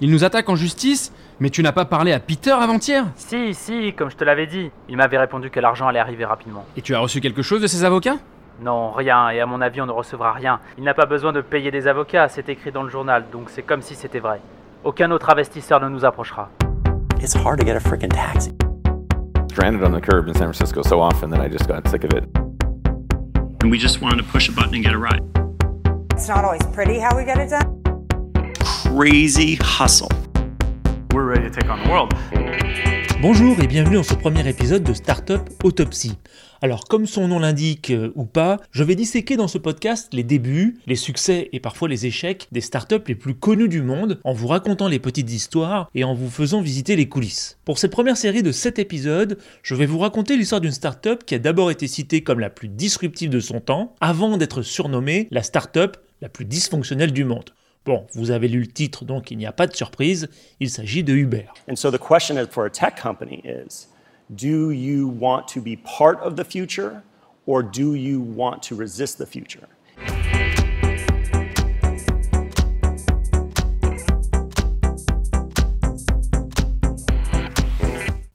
Il nous attaque en justice Mais tu n'as pas parlé à Peter avant-hier Si, si, comme je te l'avais dit. Il m'avait répondu que l'argent allait arriver rapidement. Et tu as reçu quelque chose de ses avocats? Non, rien, et à mon avis, on ne recevra rien. Il n'a pas besoin de payer des avocats, c'est écrit dans le journal, donc c'est comme si c'était vrai. Aucun autre investisseur ne nous approchera. It's hard to get a freaking taxi. stranded on the curb in San Francisco so often that I just got sick of it. and we just wanted to push a button and get a ride. It's not always pretty how we get it done. Crazy hustle. We're ready to take on the world. Bonjour et bienvenue dans ce premier épisode de Startup Autopsy. Alors comme son nom l'indique euh, ou pas, je vais disséquer dans ce podcast les débuts, les succès et parfois les échecs des startups les plus connues du monde en vous racontant les petites histoires et en vous faisant visiter les coulisses. Pour cette première série de 7 épisodes, je vais vous raconter l'histoire d'une startup qui a d'abord été citée comme la plus disruptive de son temps avant d'être surnommée la startup la plus dysfonctionnelle du monde. Bon, vous avez lu le titre donc il n'y a pas de surprise, il s'agit de Uber. And so the question for a tech company is do you want to be part of the future or do you want to resist the future?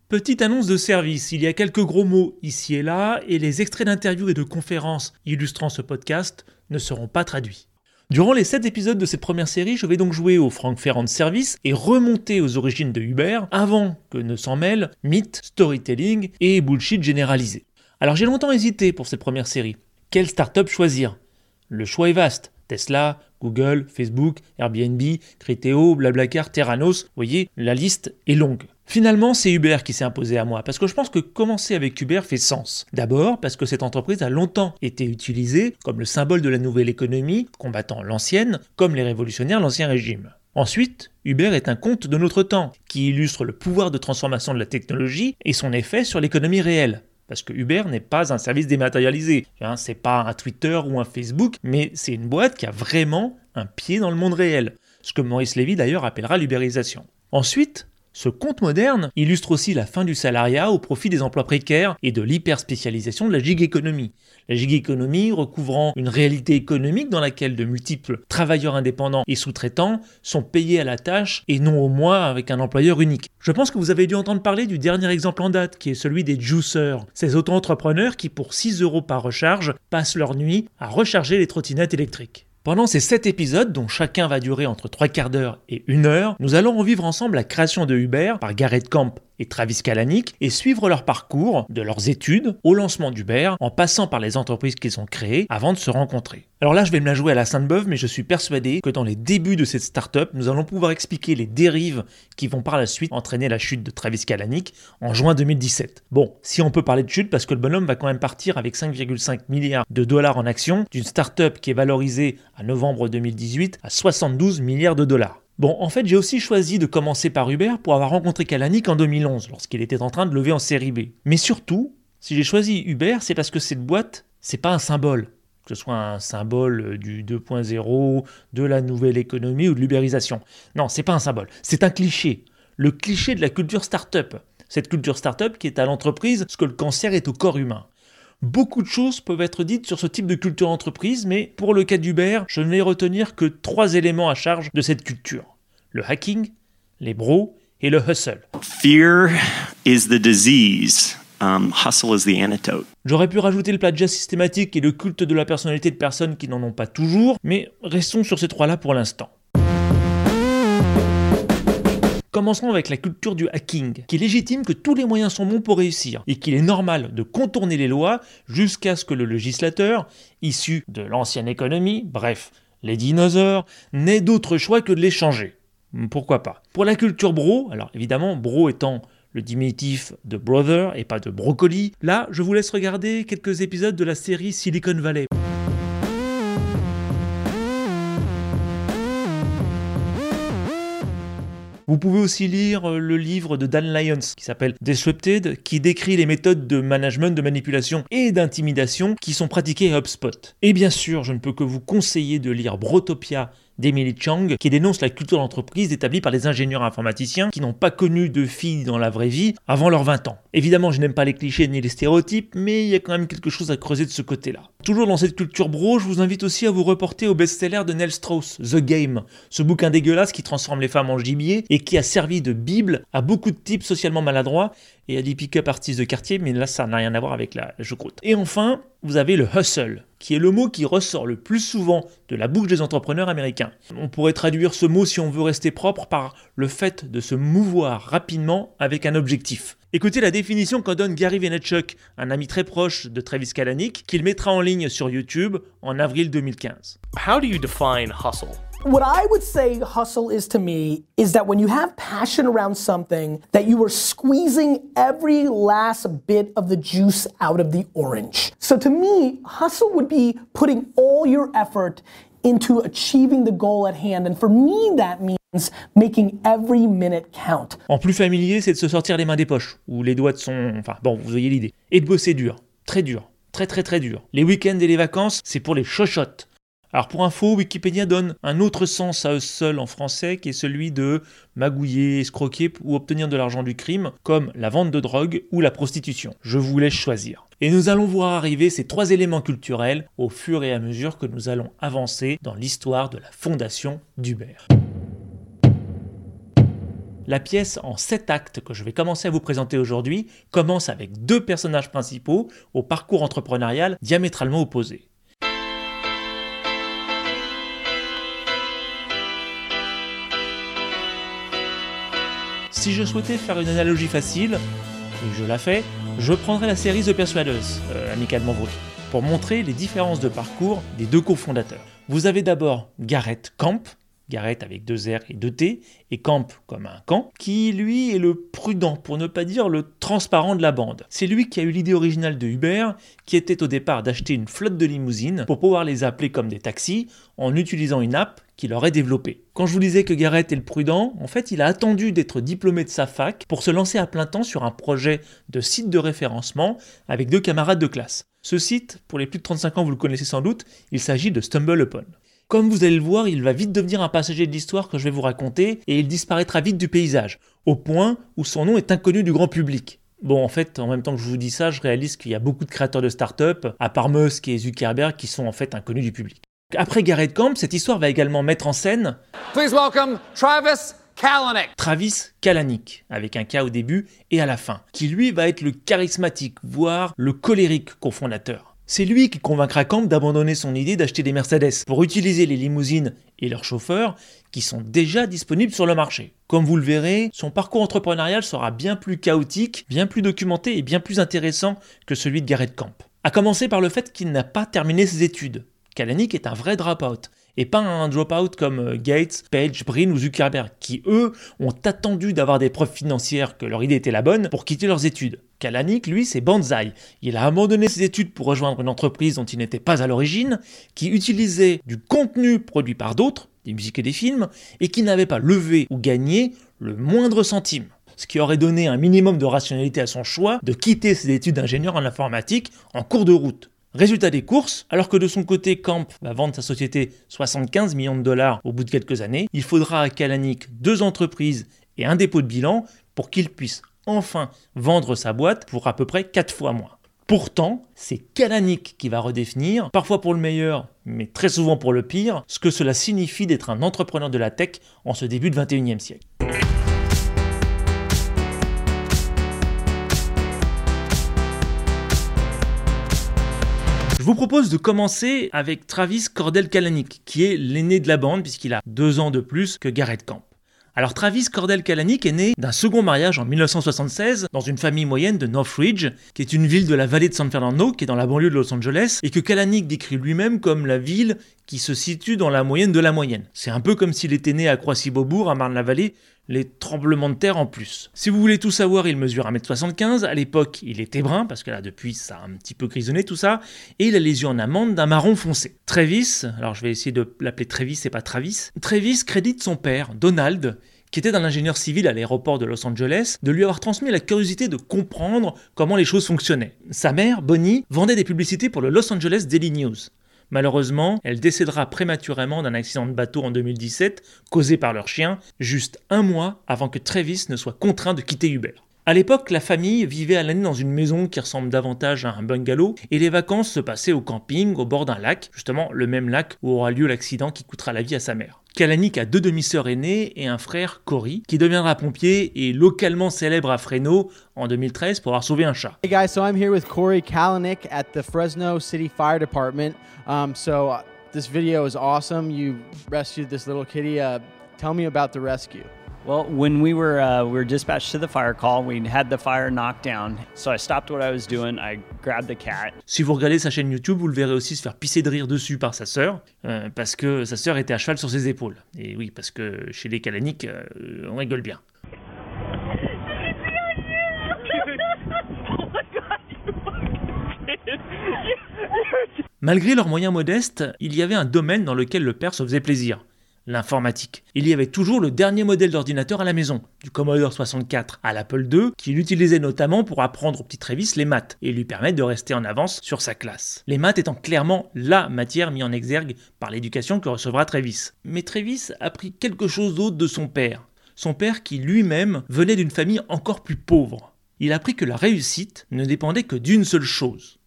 Petite annonce de service, il y a quelques gros mots ici et là, et les extraits d'interviews et de conférences illustrant ce podcast ne seront pas traduits. Durant les 7 épisodes de cette première série, je vais donc jouer au Frank Ferrand service et remonter aux origines de Uber avant que ne s'en mêlent mythe, storytelling et bullshit généralisé. Alors j'ai longtemps hésité pour cette première série. Quelle startup choisir? Le choix est vaste. Tesla, Google, Facebook, Airbnb, Criteo, Blablacar, Terranos, vous voyez, la liste est longue. Finalement, c'est Uber qui s'est imposé à moi, parce que je pense que commencer avec Uber fait sens. D'abord, parce que cette entreprise a longtemps été utilisée comme le symbole de la nouvelle économie, combattant l'ancienne, comme les révolutionnaires l'ancien régime. Ensuite, Uber est un conte de notre temps, qui illustre le pouvoir de transformation de la technologie et son effet sur l'économie réelle. Parce que Uber n'est pas un service dématérialisé. Hein, c'est pas un Twitter ou un Facebook, mais c'est une boîte qui a vraiment un pied dans le monde réel. Ce que Maurice Lévy d'ailleurs appellera l'ubérisation. Ensuite, ce conte moderne illustre aussi la fin du salariat au profit des emplois précaires et de l'hyperspécialisation de la gig économie. La gig économie recouvrant une réalité économique dans laquelle de multiples travailleurs indépendants et sous-traitants sont payés à la tâche et non au mois avec un employeur unique. Je pense que vous avez dû entendre parler du dernier exemple en date qui est celui des juiceurs, ces auto-entrepreneurs qui pour 6 euros par recharge passent leur nuit à recharger les trottinettes électriques. Pendant ces 7 épisodes, dont chacun va durer entre 3 quarts d'heure et 1 heure, nous allons revivre ensemble la création de Uber par Garrett Camp et Travis Kalanick et suivre leur parcours, de leurs études au lancement d'Uber, en passant par les entreprises qu'ils ont créées avant de se rencontrer. Alors là, je vais me la jouer à la Sainte-Beuve, mais je suis persuadé que dans les débuts de cette startup, nous allons pouvoir expliquer les dérives qui vont par la suite entraîner la chute de Travis Kalanick en juin 2017. Bon, si on peut parler de chute, parce que le bonhomme va quand même partir avec 5,5 milliards de dollars en actions d'une startup qui est valorisée à novembre 2018 à 72 milliards de dollars. Bon, en fait, j'ai aussi choisi de commencer par Uber pour avoir rencontré Kalanick en 2011, lorsqu'il était en train de lever en série B. Mais surtout, si j'ai choisi Uber, c'est parce que cette boîte, c'est pas un symbole. Que ce soit un symbole du 2.0, de la nouvelle économie ou de l'ubérisation. Non, c'est pas un symbole. C'est un cliché. Le cliché de la culture start-up. Cette culture start-up qui est à l'entreprise ce que le cancer est au corps humain. Beaucoup de choses peuvent être dites sur ce type de culture entreprise, mais pour le cas d'Uber, je ne vais retenir que trois éléments à charge de cette culture. Le hacking, les bros et le hustle. Fear is the disease. Um, hustle is the antidote. J'aurais pu rajouter le plagiat systématique et le culte de la personnalité de personnes qui n'en ont pas toujours, mais restons sur ces trois-là pour l'instant. Commençons avec la culture du hacking, qui légitime que tous les moyens sont bons pour réussir et qu'il est normal de contourner les lois jusqu'à ce que le législateur, issu de l'ancienne économie, bref, les dinosaures, n'ait d'autre choix que de les changer. Pourquoi pas? Pour la culture bro, alors évidemment, bro étant le diminutif de brother et pas de brocoli, là, je vous laisse regarder quelques épisodes de la série Silicon Valley. Vous pouvez aussi lire euh, le livre de Dan Lyons qui s'appelle Disrupted, qui décrit les méthodes de management, de manipulation et d'intimidation qui sont pratiquées à HubSpot. Et bien sûr, je ne peux que vous conseiller de lire Brotopia d'Emily Chang qui dénonce la culture d'entreprise établie par les ingénieurs informaticiens qui n'ont pas connu de filles dans la vraie vie avant leurs 20 ans. Évidemment, je n'aime pas les clichés ni les stéréotypes, mais il y a quand même quelque chose à creuser de ce côté-là. Toujours dans cette culture bro, je vous invite aussi à vous reporter au best-seller de Nell Strauss, The Game, ce bouquin dégueulasse qui transforme les femmes en gibier et qui a servi de bible à beaucoup de types socialement maladroits et à des pick-up artistes de quartier, mais là ça n'a rien à voir avec la, la choucroute. Et enfin, vous avez le hustle, qui est le mot qui ressort le plus souvent de la bouche des entrepreneurs américains. On pourrait traduire ce mot, si on veut rester propre, par le fait de se mouvoir rapidement avec un objectif. Écoutez la définition qu'en donne Gary Vaynerchuk, un ami très proche de Travis Kalanick, qu'il mettra en ligne sur YouTube en avril 2015. How do you define hustle? What I would say hustle is to me is that when you have passion around something, that you are squeezing every last bit of the juice out of the orange. So to me, hustle would be putting all your effort into achieving the goal at hand. And for me, that means making every minute count. En plus familier, c'est de se sortir les mains des poches, ou les doigts de son... Enfin bon, vous voyez l'idée. Et de bosser dur, très dur, très très très dur. Les week-ends et les vacances, c'est pour les chochottes. Alors pour info, Wikipédia donne un autre sens à eux seuls en français qui est celui de magouiller, escroquer ou obtenir de l'argent du crime, comme la vente de drogue ou la prostitution. Je vous laisse choisir. Et nous allons voir arriver ces trois éléments culturels au fur et à mesure que nous allons avancer dans l'histoire de la fondation d'Uber. La pièce en sept actes que je vais commencer à vous présenter aujourd'hui commence avec deux personnages principaux au parcours entrepreneurial diamétralement opposés. Si je souhaitais faire une analogie facile, et je la fais, je prendrais la série The Persuaders, euh, amicalement vôtre, pour montrer les différences de parcours des deux cofondateurs. Vous avez d'abord Garrett Camp, Garrett avec deux R et deux T, et Camp comme un camp, qui lui est le prudent, pour ne pas dire le transparent de la bande. C'est lui qui a eu l'idée originale de Uber, qui était au départ d'acheter une flotte de limousines pour pouvoir les appeler comme des taxis en utilisant une app qu'il aurait développée. Quand je vous disais que Garrett est le prudent, en fait il a attendu d'être diplômé de sa fac pour se lancer à plein temps sur un projet de site de référencement avec deux camarades de classe. Ce site, pour les plus de 35 ans vous le connaissez sans doute, il s'agit de StumbleUpon. Comme vous allez le voir, il va vite devenir un passager de l'histoire que je vais vous raconter et il disparaîtra vite du paysage, au point où son nom est inconnu du grand public. Bon, en fait, en même temps que je vous dis ça, je réalise qu'il y a beaucoup de créateurs de start-up, à part Musk et Zuckerberg, qui sont en fait inconnus du public. Après Garrett Camp, cette histoire va également mettre en scène Please welcome Travis Kalanick. Travis Kalanick, avec un K au début et à la fin, qui lui va être le charismatique, voire le colérique cofondateur. C'est lui qui convaincra Camp d'abandonner son idée d'acheter des Mercedes pour utiliser les limousines et leurs chauffeurs qui sont déjà disponibles sur le marché. Comme vous le verrez, son parcours entrepreneurial sera bien plus chaotique, bien plus documenté et bien plus intéressant que celui de Garrett Camp. A commencer par le fait qu'il n'a pas terminé ses études. Kalanick est un vrai drop-out et pas un drop-out comme euh, Gates, Page, Brin ou Zuckerberg, qui eux ont attendu d'avoir des preuves financières que leur idée était la bonne pour quitter leurs études. Kalanick, lui, c'est Banzai. Il a abandonné ses études pour rejoindre une entreprise dont il n'était pas à l'origine, qui utilisait du contenu produit par d'autres, des musiques et des films, et qui n'avait pas levé ou gagné le moindre centime. Ce qui aurait donné un minimum de rationalité à son choix de quitter ses études d'ingénieur en informatique en cours de route. Résultat des courses, alors que de son côté Camp va vendre sa société 75 millions de dollars au bout de quelques années, il faudra à Kalanick deux entreprises et un dépôt de bilan pour qu'il puisse enfin vendre sa boîte pour à peu près 4 fois moins. Pourtant, c'est Kalanick qui va redéfinir, parfois pour le meilleur, mais très souvent pour le pire, ce que cela signifie d'être un entrepreneur de la tech en ce début de 21e siècle. Je vous propose de commencer avec Travis Cordell Kalanick, qui est l'aîné de la bande puisqu'il a deux ans de plus que Garrett Camp. Alors Travis Cordell Kalanick est né d'un second mariage en 1976 dans une famille moyenne de Northridge, qui est une ville de la vallée de San Fernando, qui est dans la banlieue de Los Angeles, et que Kalanick décrit lui-même comme la ville qui se situe dans la moyenne de la moyenne. C'est un peu comme s'il était né à Croissy-Beaubourg, à Marne-la-Vallée, les tremblements de terre en plus. Si vous voulez tout savoir, il mesure 1m75, à l'époque il était brun, parce que là depuis ça a un petit peu grisonné tout ça, et il a les yeux en amande d'un marron foncé. Travis, alors je vais essayer de l'appeler Travis et pas Travis, Travis crédite son père, Donald, qui était un ingénieur civil à l'aéroport de Los Angeles, de lui avoir transmis la curiosité de comprendre comment les choses fonctionnaient. Sa mère, Bonnie, vendait des publicités pour le Los Angeles Daily News. Malheureusement, elle décédera prématurément d'un accident de bateau en 2017, causé par leur chien, juste un mois avant que Travis ne soit contraint de quitter Uber. À l'époque, la famille vivait à l'année dans une maison qui ressemble davantage à un bungalow et les vacances se passaient au camping au bord d'un lac, justement le même lac où aura lieu l'accident qui coûtera la vie à sa mère. Kalanick a deux demi-sœurs aînées et un frère, Cory, qui deviendra pompier et localement célèbre à Fresno en 2013 pour avoir sauvé un chat. Hey guys, so I'm here with Corey Kalanick at the Fresno City Fire Department. Um, so uh, this video is awesome. You rescued this little kitty. Uh, tell me about the rescue. Well, when we were uh, we were dispatched to the fire call, we had the fire knocked down. So I stopped what I was doing. I grabbed the cat. Si vous regardez sa chaîne YouTube, vous le verrez aussi se faire pisser de rire dessus par sa sœur, euh, parce que sa sœur était à cheval sur ses épaules. Et oui, parce que chez les Kalanick, euh, on rigole bien. Malgré leurs moyens modestes, il y avait un domaine dans lequel le père se faisait plaisir l'informatique. Il y avait toujours le dernier modèle d'ordinateur à la maison, du Commodore 64 à l'Apple II, qu'il utilisait notamment pour apprendre au petit Travis les maths et lui permettre de rester en avance sur sa classe. Les maths étant clairement la matière mise en exergue par l'éducation que recevra Travis. Mais Travis a pris quelque chose d'autre de son père. Son père qui lui-même venait d'une famille encore plus pauvre. Il a appris que la réussite ne dépendait que d'une seule chose,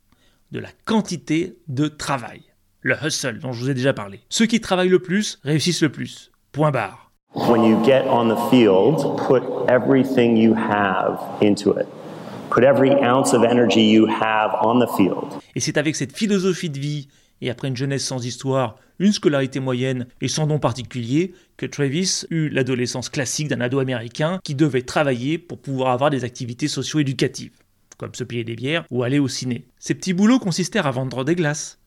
de la quantité de travail le hustle dont je vous ai déjà parlé. Ceux qui travaillent le plus réussissent le plus. Point barre. When you get on the field, put everything you have into it. Put every ounce of energy you have on the field. Et c'est avec cette philosophie de vie et après une jeunesse sans histoire, une scolarité moyenne et sans don particulier, que Travis eut l'adolescence classique d'un ado américain qui devait travailler pour pouvoir avoir des activités socio-éducatives, comme se payer des bières ou aller au ciné. Ces petits boulots consistèrent à vendre des glaces,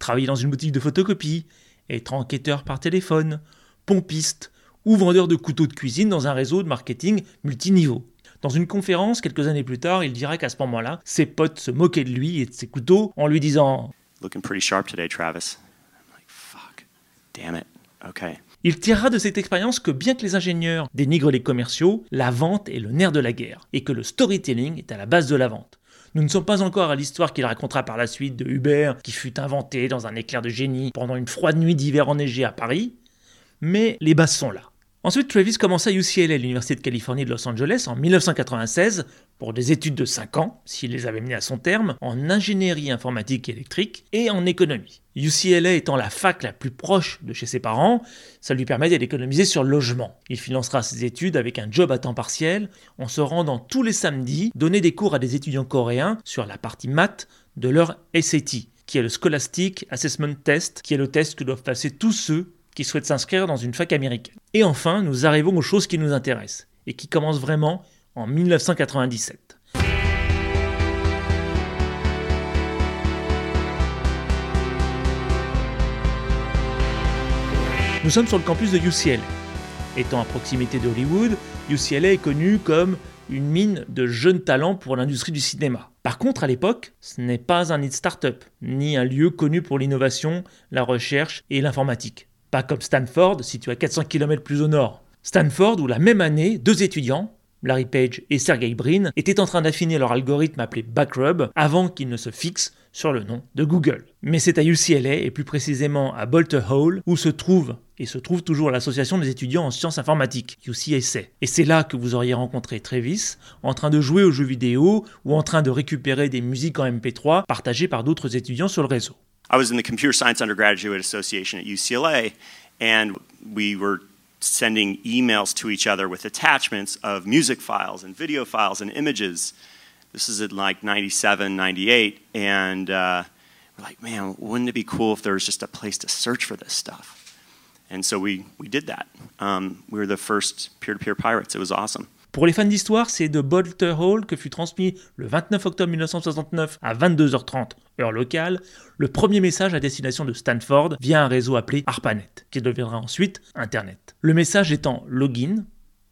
travailler dans une boutique de photocopie, être enquêteur par téléphone, pompiste ou vendeur de couteaux de cuisine dans un réseau de marketing multiniveau. Dans une conférence, quelques années plus tard, il dira qu'à ce moment-là, ses potes se moquaient de lui et de ses couteaux en lui disant Looking pretty sharp today, Travis. I'm like, fuck. Damn it. Okay. Il tirera de cette expérience que bien que les ingénieurs dénigrent les commerciaux, la vente est le nerf de la guerre et que le storytelling est à la base de la vente. Nous ne sommes pas encore à l'histoire qu'il racontera par la suite de Uber, qui fut inventé dans un éclair de génie pendant une froide nuit d'hiver enneigée à Paris, mais les bases sont là. Ensuite, Travis commença à UCLA, l'Université de Californie de Los Angeles, en 1996, pour des études de 5 ans, s'il les avait menées à son terme, en ingénierie informatique et électrique et en économie. UCLA étant la fac la plus proche de chez ses parents, ça lui permettait d'économiser sur le logement. Il financera ses études avec un job à temps partiel, en se rendant tous les samedis donner des cours à des étudiants coréens sur la partie maths de leur SAT, qui est le Scholastic Assessment Test, qui est le test que doivent passer tous ceux qui souhaitent s'inscrire dans une fac américaine. Et enfin, nous arrivons aux choses qui nous intéressent, et qui commencent vraiment en 1997. Nous sommes sur le campus de UCLA. Étant à proximité de Hollywood, UCLA est connu comme une mine de jeunes talents pour l'industrie du cinéma. Par contre, à l'époque, ce n'est pas un nid start-up, ni un lieu connu pour l'innovation, la recherche et l'informatique. Pas comme Stanford, situé à 400 km plus au nord. Stanford, où la même année, deux étudiants, Larry Page et Sergey Brin, étaient en train d'affiner leur algorithme appelé Backrub avant qu'ils ne se fixent sur le nom de Google. Mais c'est à UCLA, et plus précisément à Bolter Hall, où se trouve et se trouve toujours l'association des étudiants en sciences informatiques, UCSA. Et c'est là que vous auriez rencontré Travis, en train de jouer aux jeux vidéo ou en train de récupérer des musiques en MP3 partagées par d'autres étudiants sur le réseau. I was in the Computer Science Undergraduate Association at UCLA, and we were sending emails to each other with attachments of music files and video files and images. This is in like 97, 98, and uh, we're like, man, wouldn't it be cool if there was just a place to search for this stuff? And so we, we did that. Um, we were the first peer to peer pirates. It was awesome. Pour les fans d'histoire, c'est de Bolter Hall que fut transmis le 29 octobre 1969 à 22h30, heure locale, le premier message à destination de Stanford via un réseau appelé ARPANET, qui deviendra ensuite Internet. Le message étant login,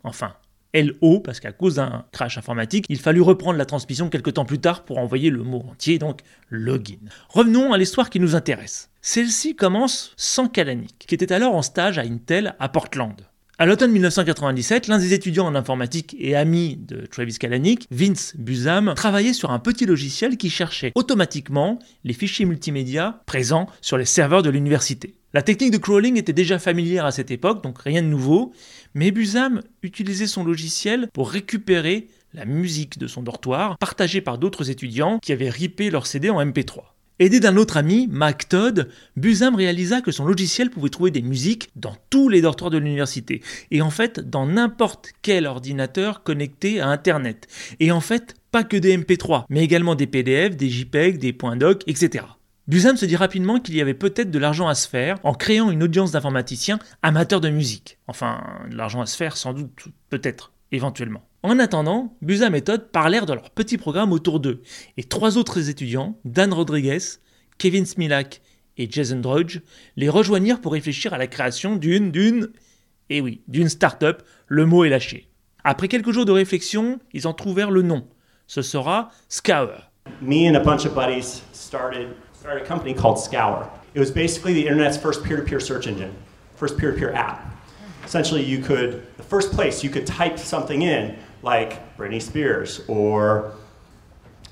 enfin LO, parce qu'à cause d'un crash informatique, il fallut reprendre la transmission quelques temps plus tard pour envoyer le mot entier, donc login. Revenons à l'histoire qui nous intéresse. Celle-ci commence sans Kalanick, qui était alors en stage à Intel à Portland. À l'automne 1997, l'un des étudiants en informatique et ami de Travis Kalanick, Vince Busam, travaillait sur un petit logiciel qui cherchait automatiquement les fichiers multimédia présents sur les serveurs de l'université. La technique de crawling était déjà familière à cette époque, donc rien de nouveau, mais Busam utilisait son logiciel pour récupérer la musique de son dortoir, partagée par d'autres étudiants qui avaient ripé leur CD en MP3. Aidé d'un autre ami, Mac Todd, Busam réalisa que son logiciel pouvait trouver des musiques dans tous les dortoirs de l'université, et en fait dans n'importe quel ordinateur connecté à Internet. Et en fait, pas que des MP3, mais également des PDF, des JPEG, des .doc, etc. Busam se dit rapidement qu'il y avait peut-être de l'argent à se faire en créant une audience d'informaticiens amateurs de musique. Enfin, de l'argent à se faire sans doute, peut-être, éventuellement. En attendant, Busam et Todd parlèrent de leur petit programme autour d'eux, et trois autres étudiants, Dan Rodriguez, Kevin Smilak et Jason Drudge, les rejoignirent pour réfléchir à la création d'une, d'une, et oui, d'une start-up, le mot est lâché. Après quelques jours de réflexion, ils en trouvèrent le nom. Ce sera Scour. Me and a bunch of buddies started, started a company called Scour. It was basically the internet's first peer-to-peer search engine, first peer-to-peer app. Essentially, you could, the first place you could type something in like Britney Spears or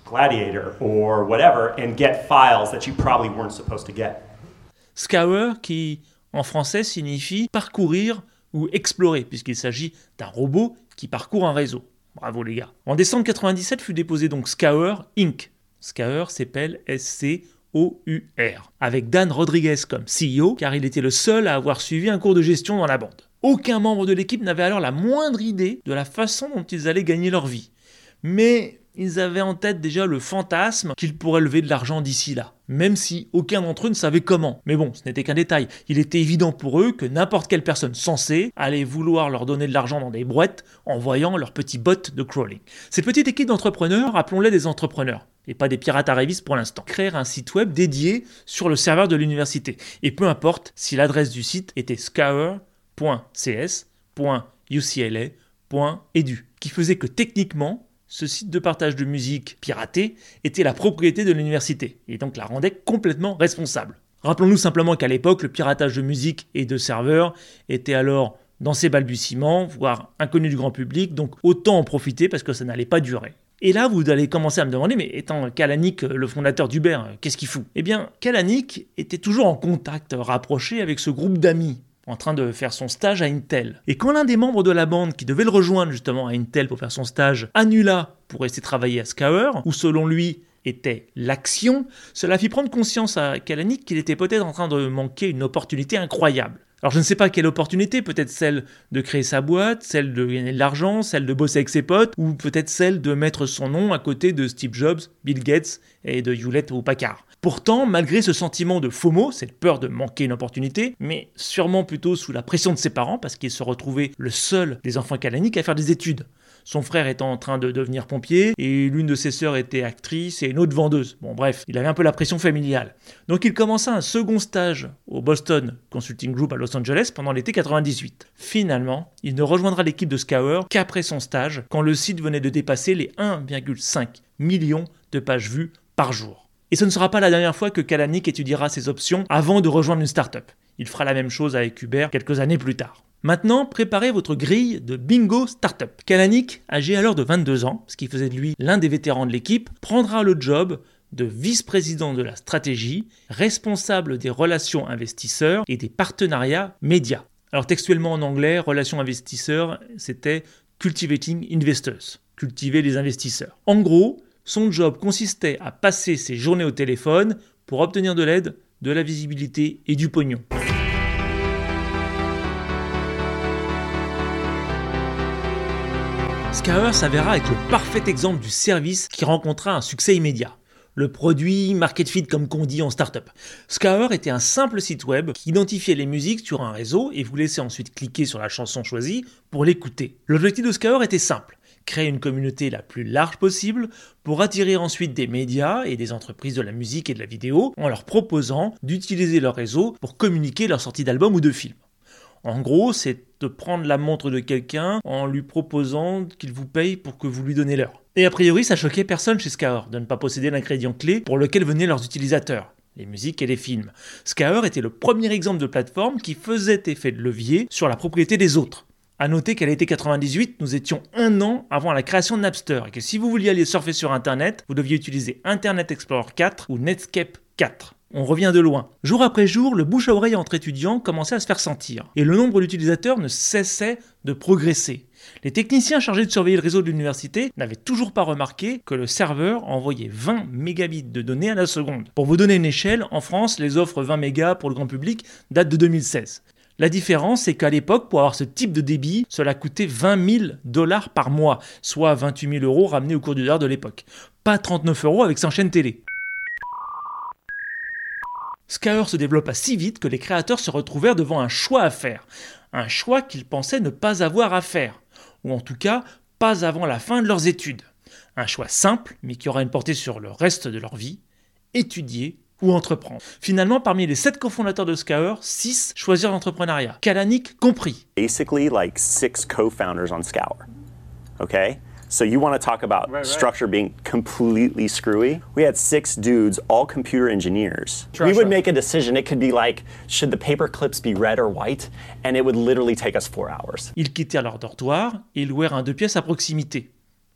Gladiator or whatever and get files that you probably weren't supposed to get. Scour qui en français signifie parcourir ou explorer puisqu'il s'agit d'un robot qui parcourt un réseau. Bravo les gars. En décembre 97 fut déposé donc Scour Inc. Scour s'appelle S-C-O-U-R, avec Dan Rodriguez comme CEO, car il était le seul à avoir suivi un cours de gestion dans la bande. Aucun membre de l'équipe n'avait alors la moindre idée de la façon dont ils allaient gagner leur vie. Mais ils avaient en tête déjà le fantasme qu'ils pourraient lever de l'argent d'ici là, même si aucun d'entre eux ne savait comment. Mais bon, ce n'était qu'un détail. Il était évident pour eux que n'importe quelle personne sensée allait vouloir leur donner de l'argent dans des boîtes en voyant leur petit bot de crawling. Cette petite équipe d'entrepreneurs, appelons-les des entrepreneurs, et pas des pirates à révis pour l'instant, créèrent un site web dédié sur le serveur de l'université. Et peu importe si l'adresse du site était scour.cs.ucla.edu, qui faisait que techniquement, ce site de partage de musique piraté était la propriété de l'université, et donc la rendait complètement responsable. Rappelons-nous simplement qu'à l'époque, le piratage de musique et de serveurs était alors dans ses balbutiements, voire inconnu du grand public, donc autant en profiter parce que ça n'allait pas durer. Et là, vous allez commencer à me demander, mais étant Kalanick, le fondateur d'Uber, qu'est-ce qu'il fout? Eh bien, Kalanick était toujours en contact rapproché avec ce groupe d'amis en train de faire son stage à Intel. Et quand l'un des membres de la bande qui devait le rejoindre justement à Intel pour faire son stage annula pour rester travailler à Scour, où selon lui était l'action, cela fit prendre conscience à Kalanick qu'il était peut-être en train de manquer une opportunité incroyable. Alors je ne sais pas quelle opportunité, peut-être celle de créer sa boîte, celle de gagner de l'argent, celle de bosser avec ses potes, ou peut-être celle de mettre son nom à côté de Steve Jobs, Bill Gates et de Hewlett ou Packard. Pourtant, malgré ce sentiment de FOMO, cette peur de manquer une opportunité, mais sûrement plutôt sous la pression de ses parents, parce qu'il se retrouvait le seul des enfants calaniques à faire des études. Son frère étant en train de devenir pompier, et l'une de ses sœurs était actrice et une autre vendeuse. Bon bref, il avait un peu la pression familiale. Donc il commença un second stage au Boston Consulting Group à Los Angeles pendant l'été 98. Finalement, il ne rejoindra l'équipe de Scour qu'après son stage, quand le site venait de dépasser les 1,5 millions de pages vues par jour. Et ce ne sera pas la dernière fois que Kalanick étudiera ses options avant de rejoindre une startup. Il fera la même chose avec Uber quelques années plus tard. Maintenant, préparez votre grille de bingo startup. Kalanick, âgé alors de 22 ans, ce qui faisait de lui l'un des vétérans de l'équipe, prendra le job de vice-président de la stratégie, responsable des relations investisseurs et des partenariats médias. Alors textuellement en anglais, relations investisseurs, c'était cultivating investors, cultiver les investisseurs. En gros, son job consistait à passer ses journées au téléphone pour obtenir de l'aide, de la visibilité et du pognon. Scour s'avéra être le parfait exemple du service qui rencontra un succès immédiat. Le produit market fit comme qu'on dit en startup. Scour était un simple site web qui identifiait les musiques sur un réseau et vous laissait ensuite cliquer sur la chanson choisie pour l'écouter. L'objectif de Scour était simple créer une communauté la plus large possible pour attirer ensuite des médias et des entreprises de la musique et de la vidéo en leur proposant d'utiliser leur réseau pour communiquer leur sortie d'album ou de film. En gros, c'est de prendre la montre de quelqu'un en lui proposant qu'il vous paye pour que vous lui donnez l'heure. Et a priori, ça choquait personne chez Scour de ne pas posséder l'ingrédient clé pour lequel venaient leurs utilisateurs les musiques et les films. Scour était le premier exemple de plateforme qui faisait effet de levier sur la propriété des autres. À noter qu'à l'été 98, nous étions un an avant la création de Napster et que si vous vouliez aller surfer sur Internet, vous deviez utiliser Internet Explorer 4 ou Netscape 4. On revient de loin. Jour après jour, le bouche à oreille entre étudiants commençait à se faire sentir, et le nombre d'utilisateurs ne cessait de progresser. Les techniciens chargés de surveiller le réseau de l'université n'avaient toujours pas remarqué que le serveur envoyait 20 mégabits de données à la seconde. Pour vous donner une échelle, en France, les offres 20 mégas pour le grand public datent de 2016. La différence, c'est qu'à l'époque, pour avoir ce type de débit, cela coûtait 20 000 dollars par mois, soit 28 000 euros ramenés au cours du dollar de l'époque. Pas 39 euros avec 100 chaînes télé. Skyr se développa si vite que les créateurs se retrouvèrent devant un choix à faire. Un choix qu'ils pensaient ne pas avoir à faire. Ou en tout cas, pas avant la fin de leurs études. Un choix simple, mais qui aura une portée sur le reste de leur vie. Étudier ou entreprendre. Finalement, parmi les sept cofondateurs de Scour, six choisirent l'entrepreneuriat. Kalanick compris. Basically, like six co-founders on. Okay? So you want to talk about right, right. structure being completely screwy? We had six dudes, all computer engineers. Sure, we would make a decision. It could be like, should the paper clips be red or white? And it would literally take us four hours. Ils quittèrent leur dortoir et louèrent un deux pièces à proximité.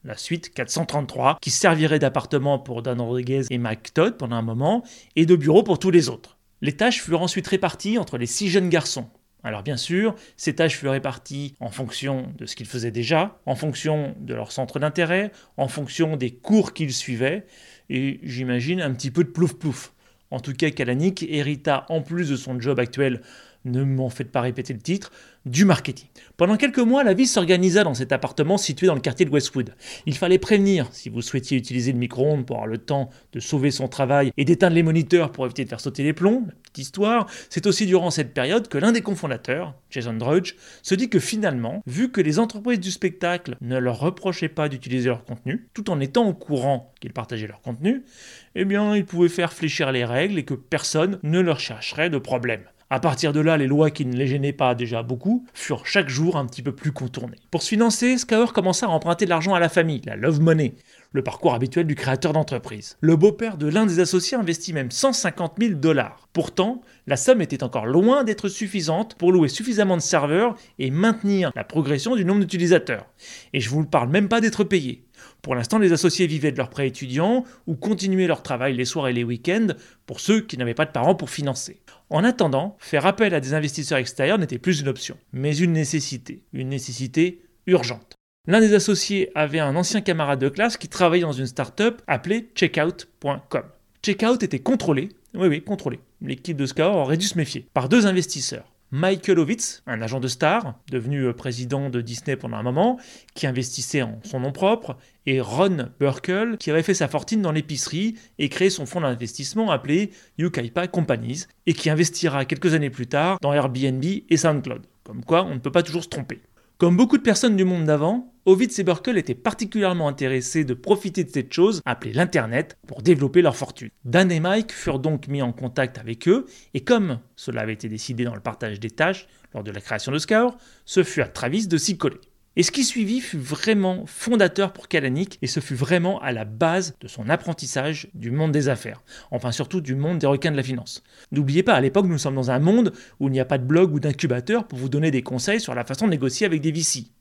La suite 433, qui servirait d'appartement pour Dan Rodriguez et Mike Todd pendant un moment, et de bureau pour tous les autres. Les tâches furent ensuite réparties entre les six jeunes garçons. Alors bien sûr, ces tâches furent réparties en fonction de ce qu'ils faisaient déjà, en fonction de leur centre d'intérêt, en fonction des cours qu'ils suivaient, et j'imagine un petit peu de plouf-plouf. En tout cas, Kalanick hérita, en plus de son job actuel ne m'en faites pas répéter le titre, du marketing. Pendant quelques mois, la vie s'organisa dans cet appartement situé dans le quartier de Westwood. Il fallait prévenir si vous souhaitiez utiliser le micro-ondes pour avoir le temps de sauver son travail et d'éteindre les moniteurs pour éviter de faire sauter les plombs. Petite histoire, c'est aussi durant cette période que l'un des cofondateurs, Jason Drudge, se dit que finalement, vu que les entreprises du spectacle ne leur reprochaient pas d'utiliser leur contenu, tout en étant au courant qu'ils partageaient leur contenu, eh bien, ils pouvaient faire fléchir les règles et que personne ne leur chercherait de problème. À partir de là, les lois qui ne les gênaient pas déjà beaucoup furent chaque jour un petit peu plus contournées. Pour se financer, Scour commença à emprunter de l'argent à la famille, la love money, le parcours habituel du créateur d'entreprise. Le beau-père de l'un des associés investit même 150 000 dollars. Pourtant, la somme était encore loin d'être suffisante pour louer suffisamment de serveurs et maintenir la progression du nombre d'utilisateurs. Et je vous parle même pas d'être payé. Pour l'instant, les associés vivaient de leurs prêts étudiants ou continuaient leur travail les soirs et les week-ends pour ceux qui n'avaient pas de parents pour financer. En attendant, faire appel à des investisseurs extérieurs n'était plus une option, mais une nécessité, une nécessité urgente. L'un des associés avait un ancien camarade de classe qui travaillait dans une start-up appelée checkout.com. Checkout était contrôlé, oui oui, contrôlé, l'équipe de Scour aurait dû se méfier, par deux investisseurs. Michael Ovitz, un agent de star, devenu euh, président de Disney pendant un moment, qui investissait en son nom propre, et Ron Burkle, qui avait fait sa fortune dans l'épicerie et créé son fonds d'investissement appelé Yucaipa Companies, et qui investira quelques années plus tard dans Airbnb et SoundCloud. Comme quoi, on ne peut pas toujours se tromper. Comme beaucoup de personnes du monde d'avant, Ovid et Burkle étaient particulièrement intéressés de profiter de cette chose appelée l'Internet pour développer leur fortune. Dan et Mike furent donc mis en contact avec eux, et comme cela avait été décidé dans le partage des tâches lors de la création de Scour, ce fut à Travis de s'y coller. Et ce qui suivit fut vraiment fondateur pour Kalanick et ce fut vraiment à la base de son apprentissage du monde des affaires, enfin surtout du monde des requins de la finance. N'oubliez pas, à l'époque, nous sommes dans un monde où il n'y a pas de blog ou d'incubateur pour vous donner des conseils sur la façon de négocier avec des VC.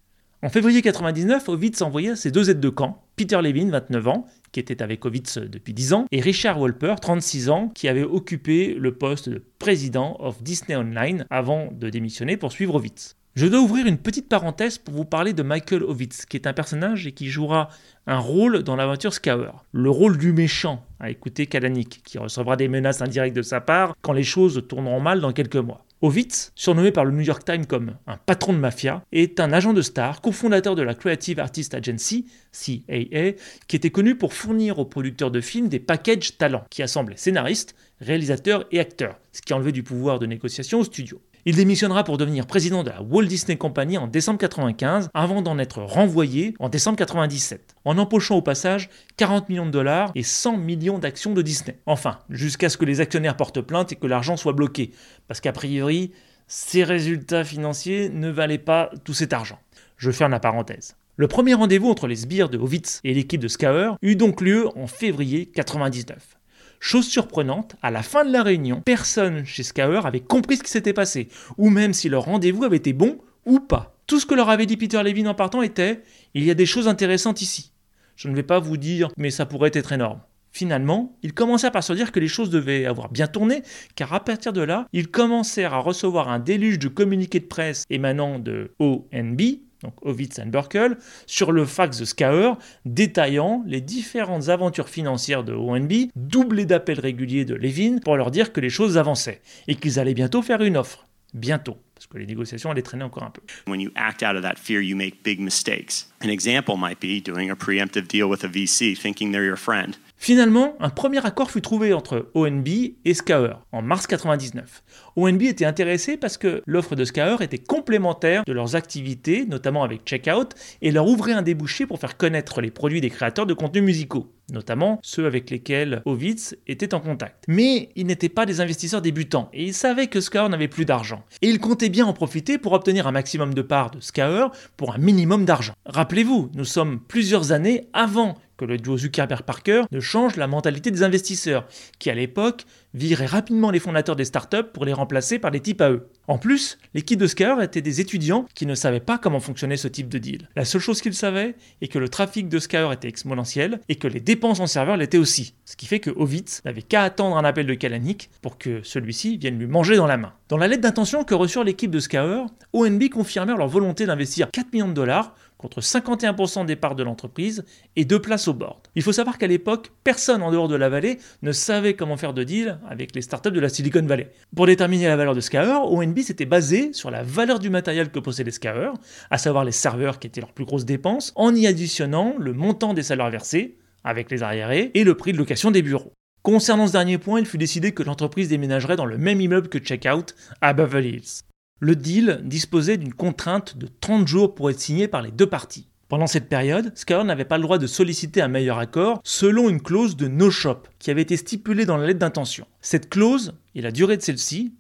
En février 99, Ovitz envoya ses deux aides de camp, Peter Levin, 29 ans, qui était avec Ovitz depuis 10 ans, et Richard Wolper, 36 ans, qui avait occupé le poste de président of Disney Online avant de démissionner pour suivre Ovitz. Je dois ouvrir une petite parenthèse pour vous parler de Michael Ovitz, qui est un personnage et qui jouera un rôle dans l'aventure Scour. Le rôle du méchant, à écouter Kalanick, qui recevra des menaces indirectes de sa part quand les choses tourneront mal dans quelques mois. Ovitz, surnommé par le New York Times comme un patron de mafia, est un agent de star, cofondateur de la Creative Artist Agency, CAA, qui était connu pour fournir aux producteurs de films des packages talents, qui assemblaient scénaristes, réalisateurs et acteurs, ce qui enlevait du pouvoir de négociation au studio. Il démissionnera pour devenir président de la Walt Disney Company en décembre 95 avant d'en être renvoyé en décembre 97, en empochant au passage 40 millions de dollars et 100 millions d'actions de Disney. Enfin, jusqu'à ce que les actionnaires portent plainte et que l'argent soit bloqué, parce qu'a priori, ses résultats financiers ne valaient pas tout cet argent. Je ferme la parenthèse. Le premier rendez-vous entre les sbires de Hovitz et l'équipe de Scour eut donc lieu en février 99. Chose surprenante, à la fin de la réunion, personne chez Scour avait compris ce qui s'était passé, ou même si leur rendez-vous avait été bon Ou pas. Tout ce que leur avait dit Peter Levin en partant était il y a des choses intéressantes ici. Je ne vais pas vous dire mais ça pourrait être énorme. Finalement, ils commencèrent par se dire que les choses devaient avoir bien tourné, car à partir de là, ils commencèrent à recevoir un déluge de communiqués de presse émanant de ONB, donc Ovitz Burkel, sur le fax de Skauer, détaillant les différentes aventures financières de ONB, doublées d'appels réguliers de Levin pour leur dire que les choses avançaient, et qu'ils allaient bientôt faire une offre. Bientôt parce que les négociations allaient traîner encore un peu. When you act out of that fear, you make big mistakes. An example might be doing a preemptive deal with a VC, thinking they're your friend. Finalement, un premier accord fut trouvé entre ONB et Skauer en mars 99. ONB était intéressé parce que l'offre de Skauer était complémentaire de leurs activités, notamment avec Checkout, et leur ouvrait un débouché pour faire connaître les produits des créateurs de contenus musicaux, notamment ceux avec lesquels Ovitz était en contact. Mais ils n'étaient pas des investisseurs débutants, et ils savaient que Skauer n'avait plus d'argent. Et ils comptaient bien en profiter pour obtenir un maximum de parts de Skauer pour un minimum d'argent. Rappelez-vous, nous sommes plusieurs années avant que le duo Zuckerberg-Parker ne change la mentalité des investisseurs, qui à l'époque viraient rapidement les fondateurs des startups pour les remplacer par des types à eux. En plus, l'équipe de Skyer était des étudiants qui ne savaient pas comment fonctionnait ce type de deal. La seule chose qu'ils savaient est que le trafic de Skyer était exponentiel et que les dépenses en serveur l'étaient aussi. Ce qui fait que Ovitz n'avait qu'à attendre un appel de Kalanick pour que celui-ci vienne lui manger dans la main. Dans la lettre d'intention que reçut l'équipe de Skyer, ONB confirmèrent leur volonté d'investir 4 millions de dollars contre 51% des parts de l'entreprise et deux places au board. Il faut savoir qu'à l'époque, personne en dehors de la vallée ne savait comment faire de deal avec les startups de la Silicon Valley. Pour déterminer la valeur de Skyer, ONB s'était basé sur la valeur du matériel que possédait Skyer, à savoir les serveurs qui étaient leurs plus grosses dépenses, en y additionnant le montant des salaires versés, avec les arriérés, et le prix de location des bureaux. Concernant ce dernier point, il fut décidé que l'entreprise déménagerait dans le même immeuble que Checkout à Beverly Hills. Le deal disposait d'une contrainte de 30 jours pour être signé par les deux parties. Pendant cette période, Skyer n'avait pas le droit de solliciter un meilleur accord selon une clause de no-shop qui avait été stipulée dans la lettre d'intention. Cette clause et la durée de celle-ci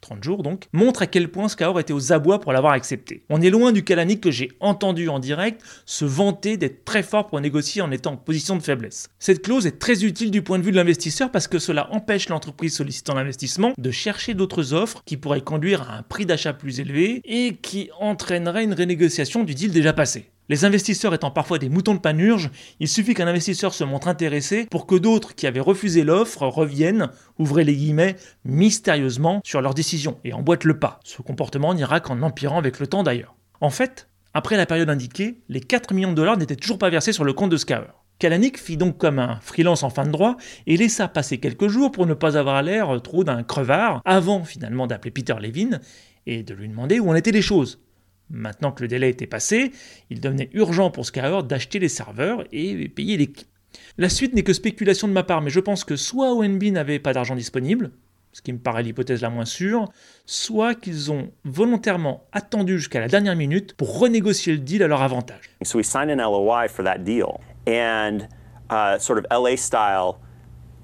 30 jours donc, montre à quel point Skaor était aux abois pour l'avoir accepté. On est loin du Kalanick que j'ai entendu en direct se vanter d'être très fort pour négocier en étant en position de faiblesse. Cette clause est très utile du point de vue de l'investisseur parce que cela empêche l'entreprise sollicitant l'investissement de chercher d'autres offres qui pourraient conduire à un prix d'achat plus élevé et qui entraîneraient une renégociation du deal déjà passé. Les investisseurs étant parfois des moutons de panurge, il suffit qu'un investisseur se montre intéressé pour que d'autres qui avaient refusé l'offre reviennent, ouvrez les guillemets, mystérieusement sur leur décision et emboîtent le pas. Ce comportement n'ira qu'en empirant avec le temps d'ailleurs. En fait, après la période indiquée, les 4 millions de dollars n'étaient toujours pas versés sur le compte de Skaer. Kalanick fit donc comme un freelance en fin de droit et laissa passer quelques jours pour ne pas avoir l'air trop d'un crevard avant finalement d'appeler Peter Levin et de lui demander où en étaient les choses. Maintenant que le délai était passé, il devenait urgent pour Skyer d'acheter les serveurs et payer l'équipe. La suite n'est que spéculation de ma part, mais je pense que soit ONB n'avait pas d'argent disponible, ce qui me paraît l'hypothèse la moins sûre, soit qu'ils ont volontairement attendu jusqu'à la dernière minute pour renégocier le deal à leur avantage. So we signed an LOI for that deal, and uh, sort of LA style.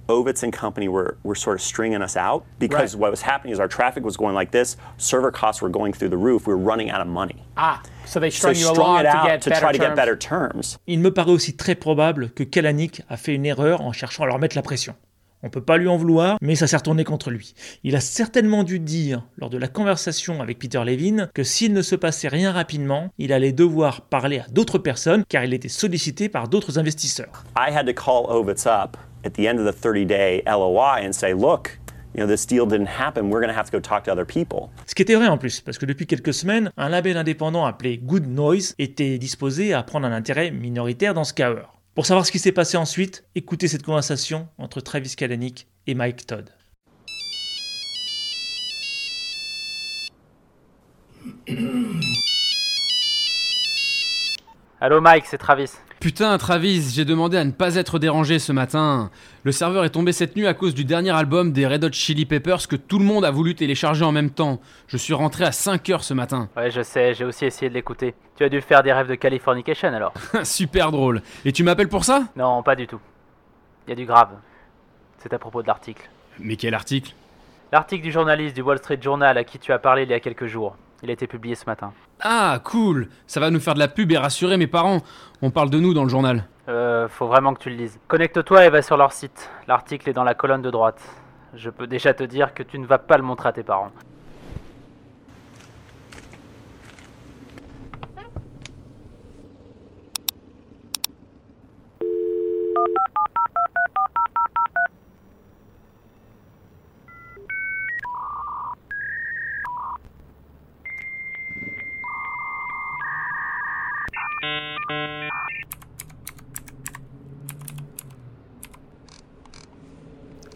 Ovitz and company were, were sort of stringing us out because right. what was happening is our traffic was going like this, server costs were going through the roof, we were running out of money. Ah, so they strung so you along to, get to better try to terms. get better terms. Il me paraît aussi très probable que Kalanick a fait une erreur en cherchant à leur mettre la pression. On peut pas lui en vouloir, mais ça s'est retourné contre lui. Il a certainement dû dire, lors de la conversation avec Peter Levin, que s'il ne se passait rien rapidement, il allait devoir parler à d'autres personnes car il était sollicité par d'autres investisseurs. I had to call Ovitz up at the end of the 30-day LOI and say, look, you know, this deal didn't happen. We're going to have to go talk to other people. Ce qui était vrai en plus, parce que depuis quelques semaines, un label indépendant appelé Good Noise était disposé à prendre un intérêt minoritaire dans ce cas. Pour savoir ce qui s'est passé ensuite, écoutez cette conversation entre Travis Kalanick et Mike Todd. Allô Mike, c'est Travis. Putain, Travis, j'ai demandé à ne pas être dérangé ce matin. Le serveur est tombé cette nuit à cause du dernier album des Red Hot Chili Peppers que tout le monde a voulu télécharger en même temps. Je suis rentré à 5h ce matin. Ouais, je sais, j'ai aussi essayé de l'écouter. Tu as dû faire des rêves de Californication alors. Super drôle. Et tu m'appelles pour ça? Non, pas du tout. Il y a du grave. C'est à propos de l'article. Mais quel article? L'article du journaliste du Wall Street Journal à qui tu as parlé il y a quelques jours. Il a été publié ce matin. Ah, cool Ça va nous faire de la pub et rassurer mes parents. On parle de nous dans le journal. Euh, faut vraiment que tu le lises. Connecte-toi et va sur leur site. L'article est dans la colonne de droite. Je peux déjà te dire que tu ne vas pas le montrer à tes parents.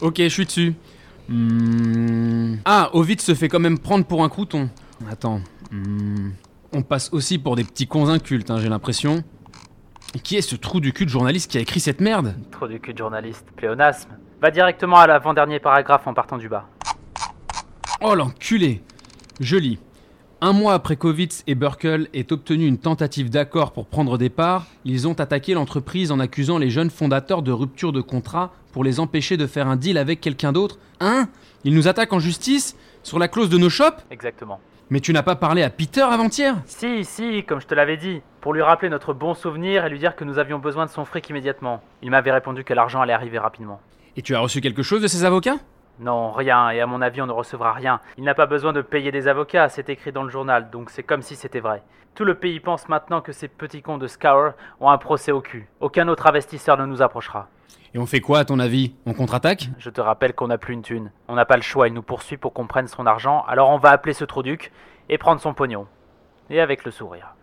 Ok, je suis dessus. Hmm. Ah, Ovid se fait quand même prendre pour un crouton. Attends. Hmm. On passe aussi pour des petits cons incultes, hein, j'ai l'impression. Et qui est ce trou du cul de journaliste qui a écrit cette merde Trou du cul de journaliste, pléonasme. Va directement à l'avant-dernier paragraphe en partant du bas. Oh l'enculé Je lis. Un mois après Kovitz et Burkle aient obtenu une tentative d'accord pour prendre des parts, ils ont attaqué l'entreprise en accusant les jeunes fondateurs de rupture de contrat pour les empêcher de faire un deal avec quelqu'un d'autre. Hein? Ils nous attaquent en justice Sur la clause de nos shops? Exactement. Mais tu n'as pas parlé à Peter avant-hier? Si, si, comme je te l'avais dit, pour lui rappeler notre bon souvenir et lui dire que nous avions besoin de son fric immédiatement. Il m'avait répondu que l'argent allait arriver rapidement. Et tu as reçu quelque chose de ses avocats? Non, rien, et à mon avis on ne recevra rien. Il n'a pas besoin de payer des avocats, c'est écrit dans le journal, donc c'est comme si c'était vrai. Tout le pays pense maintenant que ces petits cons de Scour ont un procès au cul. Aucun autre investisseur ne nous approchera. Et on fait quoi à ton avis? On contre-attaque? Je te rappelle qu'on n'a plus une thune. On n'a pas le choix, il nous poursuit pour qu'on prenne son argent, alors on va appeler ce trou-duc et prendre son pognon. Et avec le sourire.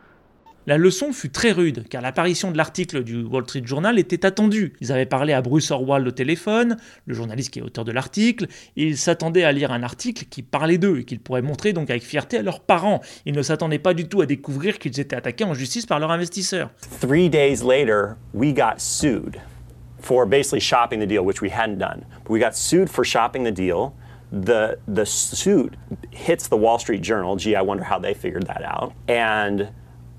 La leçon fut très rude, car l'apparition de l'article du Wall Street Journal était attendue. Ils avaient parlé à Bruce Orwell au téléphone, le journaliste qui est auteur de l'article, et ils s'attendaient à lire un article qui parlait d'eux et qu'ils pourraient montrer donc avec fierté à leurs parents. Ils ne s'attendaient pas du tout à découvrir qu'ils étaient attaqués en justice par leurs investisseurs. Three days later, we got sued for basically shopping the deal, which we hadn't done. But we got sued for shopping the deal. The, the suit hits the Wall Street Journal. Gee, I wonder how they figured that out. And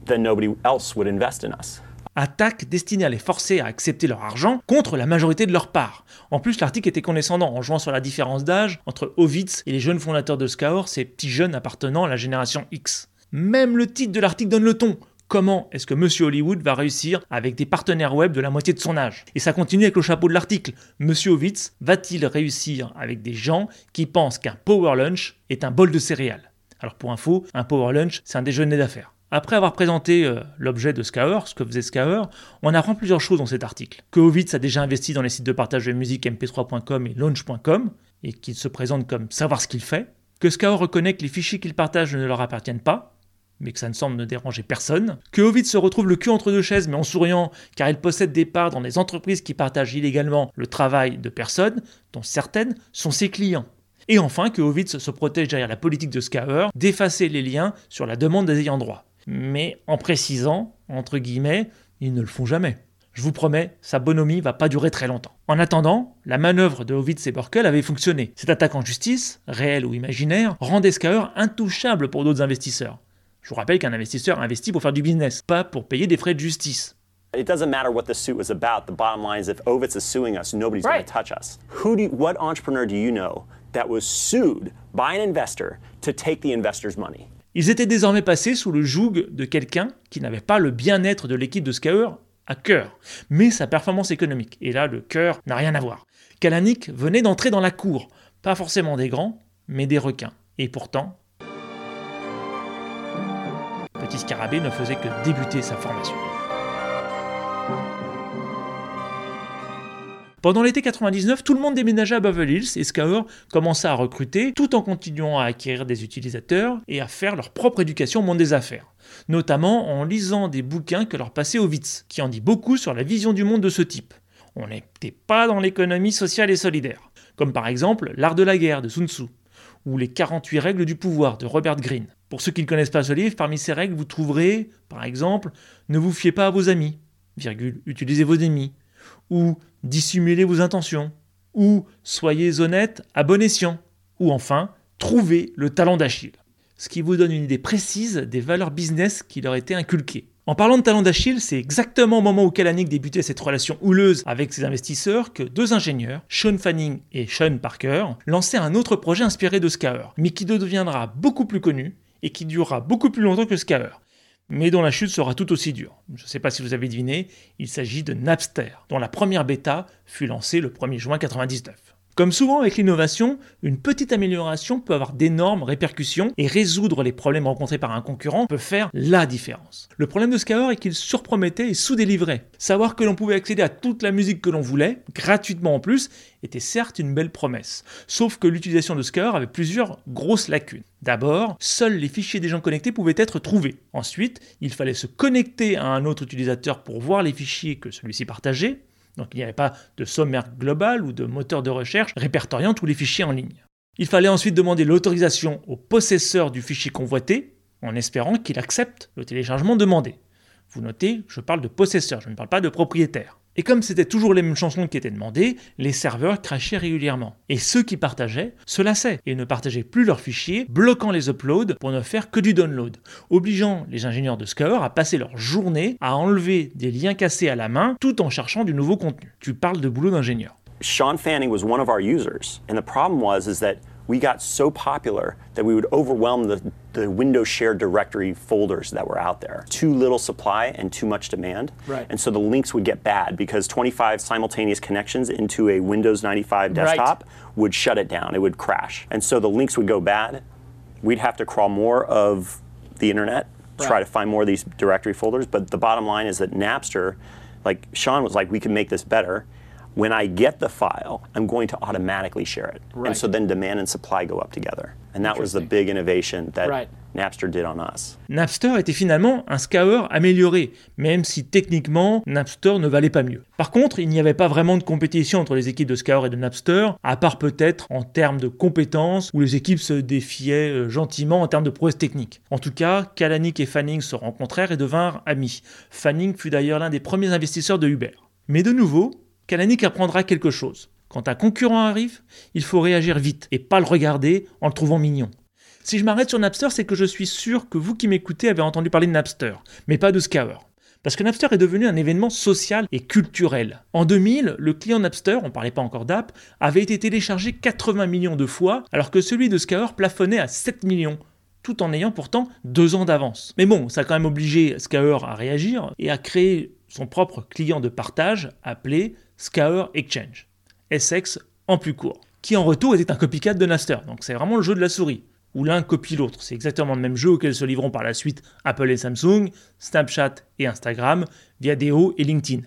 then nobody else would invest in us. Attaque destinée à les forcer à accepter leur argent contre la majorité de leur part. En plus, l'article était condescendant en jouant sur la différence d'âge entre Ovitz et les jeunes fondateurs de Scour, ces petits jeunes appartenant à la génération X. Même le titre de l'article donne le ton. Comment est-ce que Monsieur Hollywood va réussir avec des partenaires web de la moitié de son âge? Et ça continue avec le chapeau de l'article. Monsieur Ovitz va-t-il réussir avec des gens qui pensent qu'un power lunch est un bol de céréales? Alors pour info, un power lunch, c'est un déjeuner d'affaires. Après avoir présenté euh, l'objet de Scour, ce que faisait Scour, on apprend plusieurs choses dans cet article. Que Ovitz a déjà investi dans les sites de partage de musique mp3.com et launch.com, et qu'il se présente comme savoir ce qu'il fait. Que Scour reconnaît que les fichiers qu'il partage ne leur appartiennent pas, mais que ça ne semble ne déranger personne. Que Ovitz se retrouve le cul entre deux chaises, mais en souriant, car il possède des parts dans des entreprises qui partagent illégalement le travail de personnes, dont certaines sont ses clients. Et enfin, que Ovitz se protège derrière la politique de Scour d'effacer les liens sur la demande des ayants droit mais en précisant, entre guillemets, ils ne le font jamais. Je vous promets, sa bonhomie va pas durer très longtemps. En attendant, la manœuvre de Ovitz et Burkel avait fonctionné. Cette attaque en justice, réelle ou imaginaire, rendait Skaer intouchable pour d'autres investisseurs. Je vous rappelle qu'un investisseur investit pour faire du business, pas pour payer des frais de justice. It doesn't matter what the suit was about. The bottom line is if Ovitz is suing us, nobody's right. going to touch us. Who do you, what entrepreneur do you know that was sued by an investor to take the investor's money? Ils étaient désormais passés sous le joug de quelqu'un qui n'avait pas le bien-être de l'équipe de Skaur à cœur, mais sa performance économique. Et là, le cœur n'a rien à voir. Kalanick venait d'entrer dans la cour, pas forcément des grands, mais des requins. Et pourtant, Scarabée ne faisait que débuter sa formation. Pendant l'été 99, tout le monde déménageait à Beverly Hills et Scour commença à recruter tout en continuant à acquérir des utilisateurs et à faire leur propre éducation au monde des affaires, notamment en lisant des bouquins que leur passait Ovitz, qui en dit beaucoup sur la vision du monde de ce type. On n'était pas dans l'économie sociale et solidaire, comme par exemple L'art de la guerre de Sun Tzu, ou Les 48 règles du pouvoir de Robert Greene. Pour ceux qui ne connaissent pas ce livre, parmi ces règles, vous trouverez, par exemple, Ne vous fiez pas à vos amis, virgule, utilisez vos ennemis, ou dissimulez vos intentions, ou soyez honnête à bon escient, ou enfin, trouvez le talent d'Achille. Ce qui vous donne une idée précise des valeurs business qui leur étaient inculquées. En parlant de talent d'Achille, c'est exactement au moment où Kalanick débutait cette relation houleuse avec ses investisseurs que deux ingénieurs, Sean Fanning et Sean Parker, lançaient un autre projet inspiré de Scour, mais qui deviendra beaucoup plus connu et qui durera beaucoup plus longtemps que Scour mais dont la chute sera tout aussi dure. Je ne sais pas si vous avez deviné, il s'agit de Napster, dont la première bêta fut lancée le 1er juin 1999. Comme souvent avec l'innovation, une petite amélioration peut avoir d'énormes répercussions et résoudre les problèmes rencontrés par un concurrent peut faire la différence. Le problème de Scour est qu'il surpromettait et sous-délivrait. Savoir que l'on pouvait accéder à toute la musique que l'on voulait, gratuitement en plus, était certes une belle promesse. Sauf que l'utilisation de Scour avait plusieurs grosses lacunes. D'abord, seuls les fichiers des gens connectés pouvaient être trouvés. Ensuite, il fallait se connecter à un autre utilisateur pour voir les fichiers que celui-ci partageait. Donc il n'y avait pas de sommaire global ou de moteur de recherche répertoriant tous les fichiers en ligne. Il fallait ensuite demander l'autorisation au possesseur du fichier convoité, en espérant qu'il accepte le téléchargement demandé. Vous notez, je parle de possesseur, je ne parle pas de propriétaire. Et comme c'était toujours les mêmes chansons qui étaient demandées, les serveurs crachaient régulièrement. Et ceux qui partageaient se lassaient et ne partageaient plus leurs fichiers, bloquant les uploads pour ne faire que du download, obligeant les ingénieurs de Scour à passer leur journée à enlever des liens cassés à la main tout en cherchant du nouveau contenu. Tu parles de boulot d'ingénieur. Sean Fanning was one of our users, and the problem was is that we got so popular that we would overwhelm the, the Windows shared directory folders that were out there. Too little supply and too much demand. Right. And so the links would get bad because 25 simultaneous connections into a Windows 95 desktop right. would shut it down. It would crash. And so the links would go bad. We'd have to crawl more of the internet, right. try to find more of these directory folders. But the bottom line is that Napster, like Sean was like, we can make this better when I get the file, I'm going to automatically share it. Right. And so then demand and supply go up together. And that was the big innovation that right. Napster did on us. Napster était finalement un scour amélioré, même si techniquement Napster ne valait pas mieux. Par contre, il n'y avait pas vraiment de compétition entre les équipes de Scour et de Napster, à part peut-être en termes de compétences, où les équipes se défiaient euh, gentiment en termes de prouesse technique. En tout cas, Kalanick et Fanning se rencontrèrent et devinrent amis. Fanning fut d'ailleurs l'un des premiers investisseurs de Uber. Mais de nouveau, Kalanick apprendra quelque chose. Quand un concurrent arrive, il faut réagir vite et pas le regarder en le trouvant mignon. Si je m'arrête sur Napster, c'est que je suis sûr que vous qui m'écoutez avez entendu parler de Napster, mais pas de Scour. Parce que Napster est devenu un événement social et culturel. En 2000, le client Napster, on parlait pas encore d'app, avait été téléchargé 80 millions de fois, alors que celui de Scour plafonnait à 7 millions, tout en ayant pourtant deux ans d'avance. Mais bon, ça a quand même obligé Scour à réagir et à créer son propre client de partage appelé Scour Exchange, SX en plus court, qui en retour était un copycat de Napster. Donc c'est vraiment le jeu de la souris, où l'un copie l'autre. C'est exactement le même jeu auquel se livreront par la suite Apple et Samsung, Snapchat et Instagram, via Deo et LinkedIn.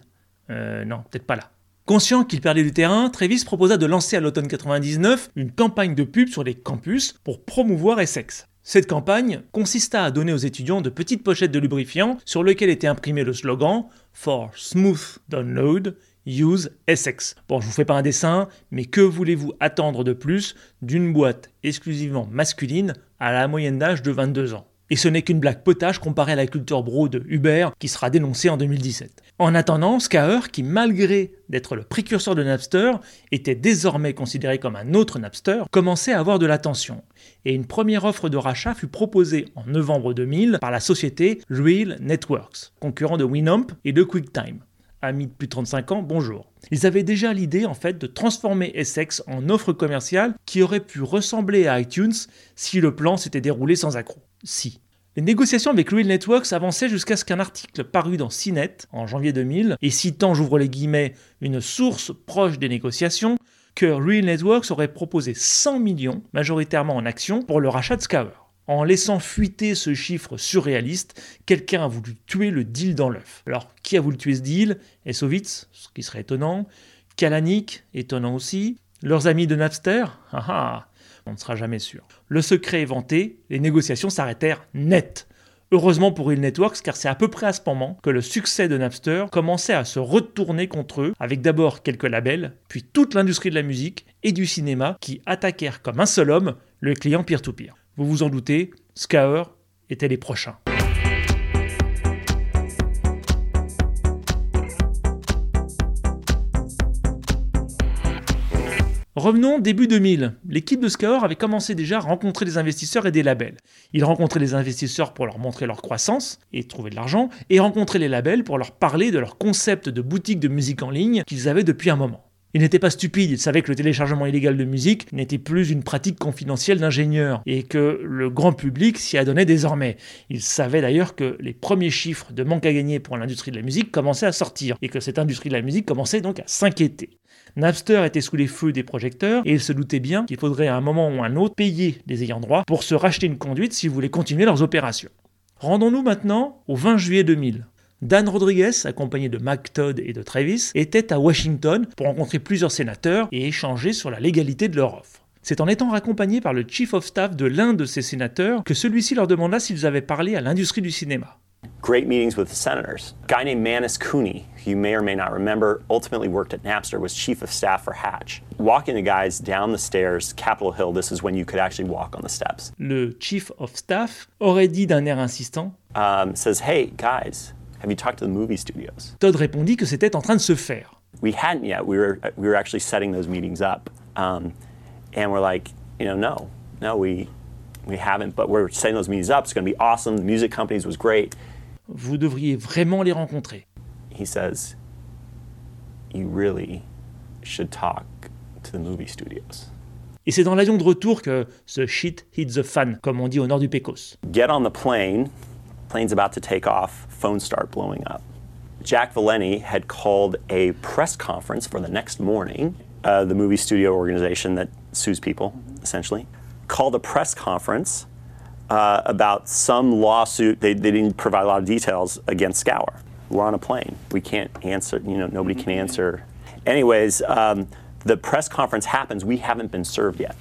Euh, non, peut-être pas là. Conscient qu'il perdait du terrain, Travis proposa de lancer à l'automne 99 une campagne de pub sur les campus pour promouvoir Essex. Cette campagne consista à donner aux étudiants de petites pochettes de lubrifiant sur lesquelles était imprimé le slogan For Smooth Download Use Essex. Bon, je vous fais pas un dessin, mais que voulez-vous attendre de plus d'une boîte exclusivement masculine à la moyenne d'âge de 22 ans? Et ce n'est qu'une blague potage comparée à la culture bro de Uber qui sera dénoncée en 2017. En attendant, Scaur, qui malgré d'être le précurseur de Napster, était désormais considéré comme un autre Napster, commençait à avoir de l'attention. Et une première offre de rachat fut proposée en novembre 2000 par la société Real Networks, concurrent de Winamp et de QuickTime amis de plus de 35 ans, bonjour. Ils avaient déjà l'idée en fait de transformer Essex en offre commerciale qui aurait pu ressembler à iTunes si le plan s'était déroulé sans accroc. Si. Les négociations avec Real Networks avançaient jusqu'à ce qu'un article paru dans CNET en janvier 2000, et citant, j'ouvre les guillemets, une source proche des négociations, que Real Networks aurait proposé 100 millions, majoritairement en actions, pour le rachat de Scour. En laissant fuiter ce chiffre surréaliste, quelqu'un a voulu tuer le deal dans l'œuf. Alors, qui a voulu tuer ce deal? Esovitz, ce qui serait étonnant. Kalanick, étonnant aussi. Leurs amis de Napster? Ah, ah On ne sera jamais sûr. Le secret est les négociations s'arrêtèrent net. Heureusement pour Real Networks, car c'est à peu près à ce moment que le succès de Napster commençait à se retourner contre eux, avec d'abord quelques labels, puis toute l'industrie de la musique et du cinéma qui attaquèrent comme un seul homme le client peer-to-peer. Vous vous en doutez, Scour était les prochains. Revenons début 2000. L'équipe de Scour avait commencé déjà à rencontrer des investisseurs et des labels. Ils rencontraient les investisseurs pour leur montrer leur croissance et trouver de l'argent, et rencontraient les labels pour leur parler de leur concept de boutique de musique en ligne qu'ils avaient depuis un moment. Il n'était pas stupide, il savait que le téléchargement illégal de musique n'était plus une pratique confidentielle d'ingénieurs et que le grand public s'y adonnait désormais. Il savait d'ailleurs que les premiers chiffres de manque à gagner pour l'industrie de la musique commençaient à sortir et que cette industrie de la musique commençait donc à s'inquiéter. Napster était sous les feux des projecteurs et il se doutait bien qu'il faudrait à un moment ou un autre payer les ayants droit pour se racheter une conduite s'ils voulaient continuer leurs opérations. Rendons-nous maintenant au 20 juillet 2000. Dan Rodriguez, accompagné de Mac Todd et de Travis, était à Washington pour rencontrer plusieurs sénateurs et échanger sur la légalité de leur offre. C'est en étant raccompagné par le chief of staff de l'un de ces sénateurs que celui-ci leur demanda s'ils avaient parlé à l'industrie du cinéma. Great meetings with the senators. A guy named Manus Cooney, who you may or may not remember, ultimately worked at Napster, was chief of staff for Hatch. Walking the guys down the stairs, Capitol Hill, this is when you could actually walk on the steps. Le chief of staff aurait dit d'un air insistant um, says, Hey, guys, Have you talked to the movie studios? Todd répondit que c'était en train de se faire. We hadn't yet. We were we were actually setting those meetings up, um, and we're like, you know, no, no, we we haven't. But we're setting those meetings up. It's going to be awesome. The music companies was great. Vous devriez vraiment les rencontrer. He says, you really should talk to the movie studios. Et c'est dans l'avion de retour que ce shit hit the fan, comme on dit au nord du Pecos. Get on the plane. Plane's about to take off, phones start blowing up. Jack Valeni had called a press conference for the next morning. Uh, the movie studio organization that sues people, essentially, called a press conference uh, about some lawsuit. They, they didn't provide a lot of details against Scour. We're on a plane. We can't answer, you know, nobody can answer. Anyways, um, the press conference happens. We haven't been served yet.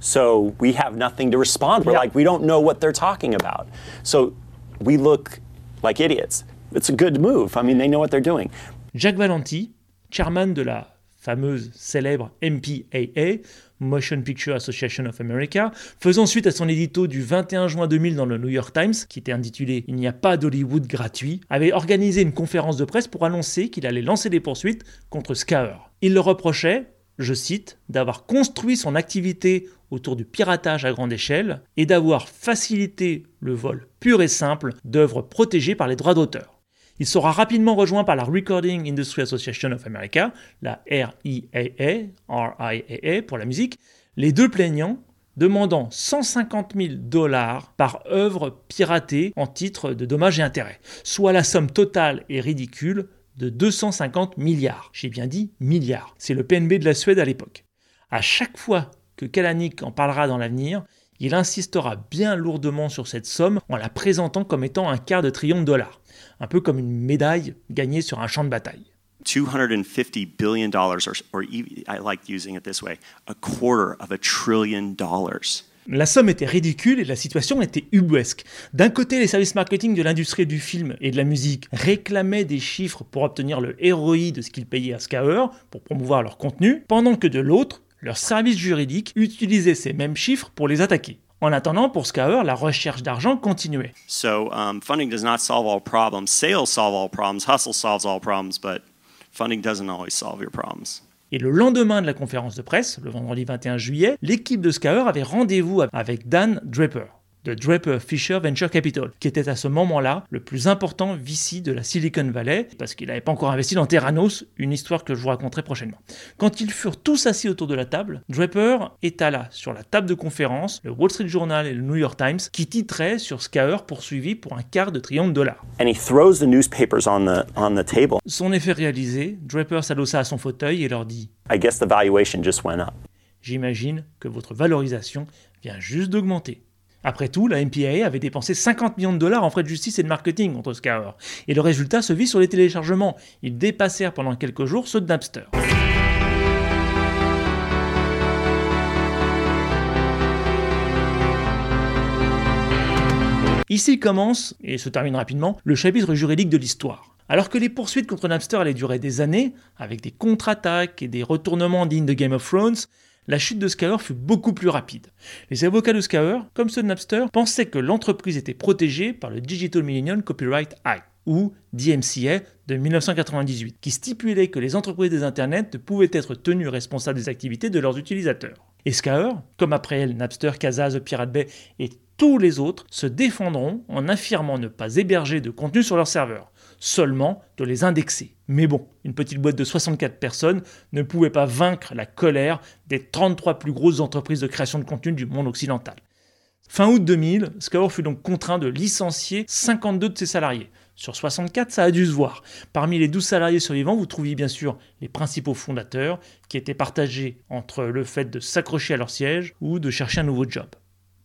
So we have nothing to respond. We're like, we don't know what they're talking about. So we look like idiots. It's a good move. I mean, they know what they're doing. Jacques Valenti, chairman de la fameuse célèbre MPAA, Motion Picture Association of America, faisant suite à son édito du 21 juin 2000 dans le New York Times, qui était intitulé Il n'y a pas d'Hollywood gratuit, avait organisé une conférence de presse pour annoncer qu'il allait lancer des poursuites contre Scaur. Il le reprochait, je cite, d'avoir construit son activité autour du piratage à grande échelle et d'avoir facilité le vol pur et simple d'œuvres protégées par les droits d'auteur. Il sera rapidement rejoint par la Recording Industry Association of America, la RIAA, RIAA pour la musique, les deux plaignants demandant 150 000 dollars par œuvre piratée en titre de dommages et intérêts, soit la somme totale et ridicule de 250 milliards. J'ai bien dit milliards. C'est le PNB de la Suède à l'époque. À chaque fois que Kalanick en parlera dans l'avenir, il insistera bien lourdement sur cette somme en la présentant comme étant un quart de trillion de dollars, un peu comme une médaille gagnée sur un champ de bataille. 250 billion dollars, or, or I like using it this way, a quarter of a trillion dollars. La somme était ridicule et la situation était ubuesque. D'un côté, les services marketing de l'industrie du film et de la musique réclamaient des chiffres pour obtenir le ROI de ce qu'ils payaient à Scour pour promouvoir leur contenu, pendant que de l'autre, leurs services juridiques utilisaient ces mêmes chiffres pour les attaquer. En attendant, pour Scour, la recherche d'argent continuait. So, um, funding does not solve all problems. Sales solve all problems. Hustle solves all problems, but funding doesn't always solve your problems. Et le lendemain de la conférence de presse, le vendredi 21 juillet, l'équipe de Scour avait rendez-vous avec Dan Draper de Draper Fisher Venture Capital, qui était à ce moment-là le plus important VC de la Silicon Valley, parce qu'il n'avait pas encore investi dans Terranos, une histoire que je vous raconterai prochainement. Quand ils furent tous assis autour de la table, Draper étala sur la table de conférence le Wall Street Journal et le New York Times qui titraient sur Scaur poursuivi pour un quart de trillion de dollars. Son effet réalisé, Draper s'adossa à son fauteuil et leur dit J'imagine que votre valorisation vient juste d'augmenter. Après tout, la MPAA avait dépensé 50 millions de dollars en frais de justice et de marketing contre Scour, et le résultat se vit sur les téléchargements. Ils dépassèrent pendant quelques jours ceux de Napster. Ici commence, et se termine rapidement, le chapitre juridique de l'histoire. Alors que les poursuites contre Napster allaient durer des années, avec des contre-attaques et des retournements dignes de Game of Thrones, la chute de Scour fut beaucoup plus rapide. Les avocats de Scour, comme ceux de Napster, pensaient que l'entreprise était protégée par le Digital Millennium Copyright Act, ou DMCA de 1998, qui stipulait que les entreprises des Internets ne pouvaient être tenues responsables des activités de leurs utilisateurs. Et Scour, comme après elle Napster, The Pirate Bay et Tous les autres se défendront en affirmant ne pas héberger de contenu sur leur serveur, seulement de les indexer. Mais bon, une petite boîte de 64 personnes ne pouvait pas vaincre la colère des 33 plus grosses entreprises de création de contenu du monde occidental. Fin août 2000, Scour fut donc contraint de licencier 52 de ses salariés. Sur 64, ça a dû se voir. Parmi les 12 salariés survivants, vous trouviez bien sûr les principaux fondateurs, qui étaient partagés entre le fait de s'accrocher à leur siège ou de chercher un nouveau job.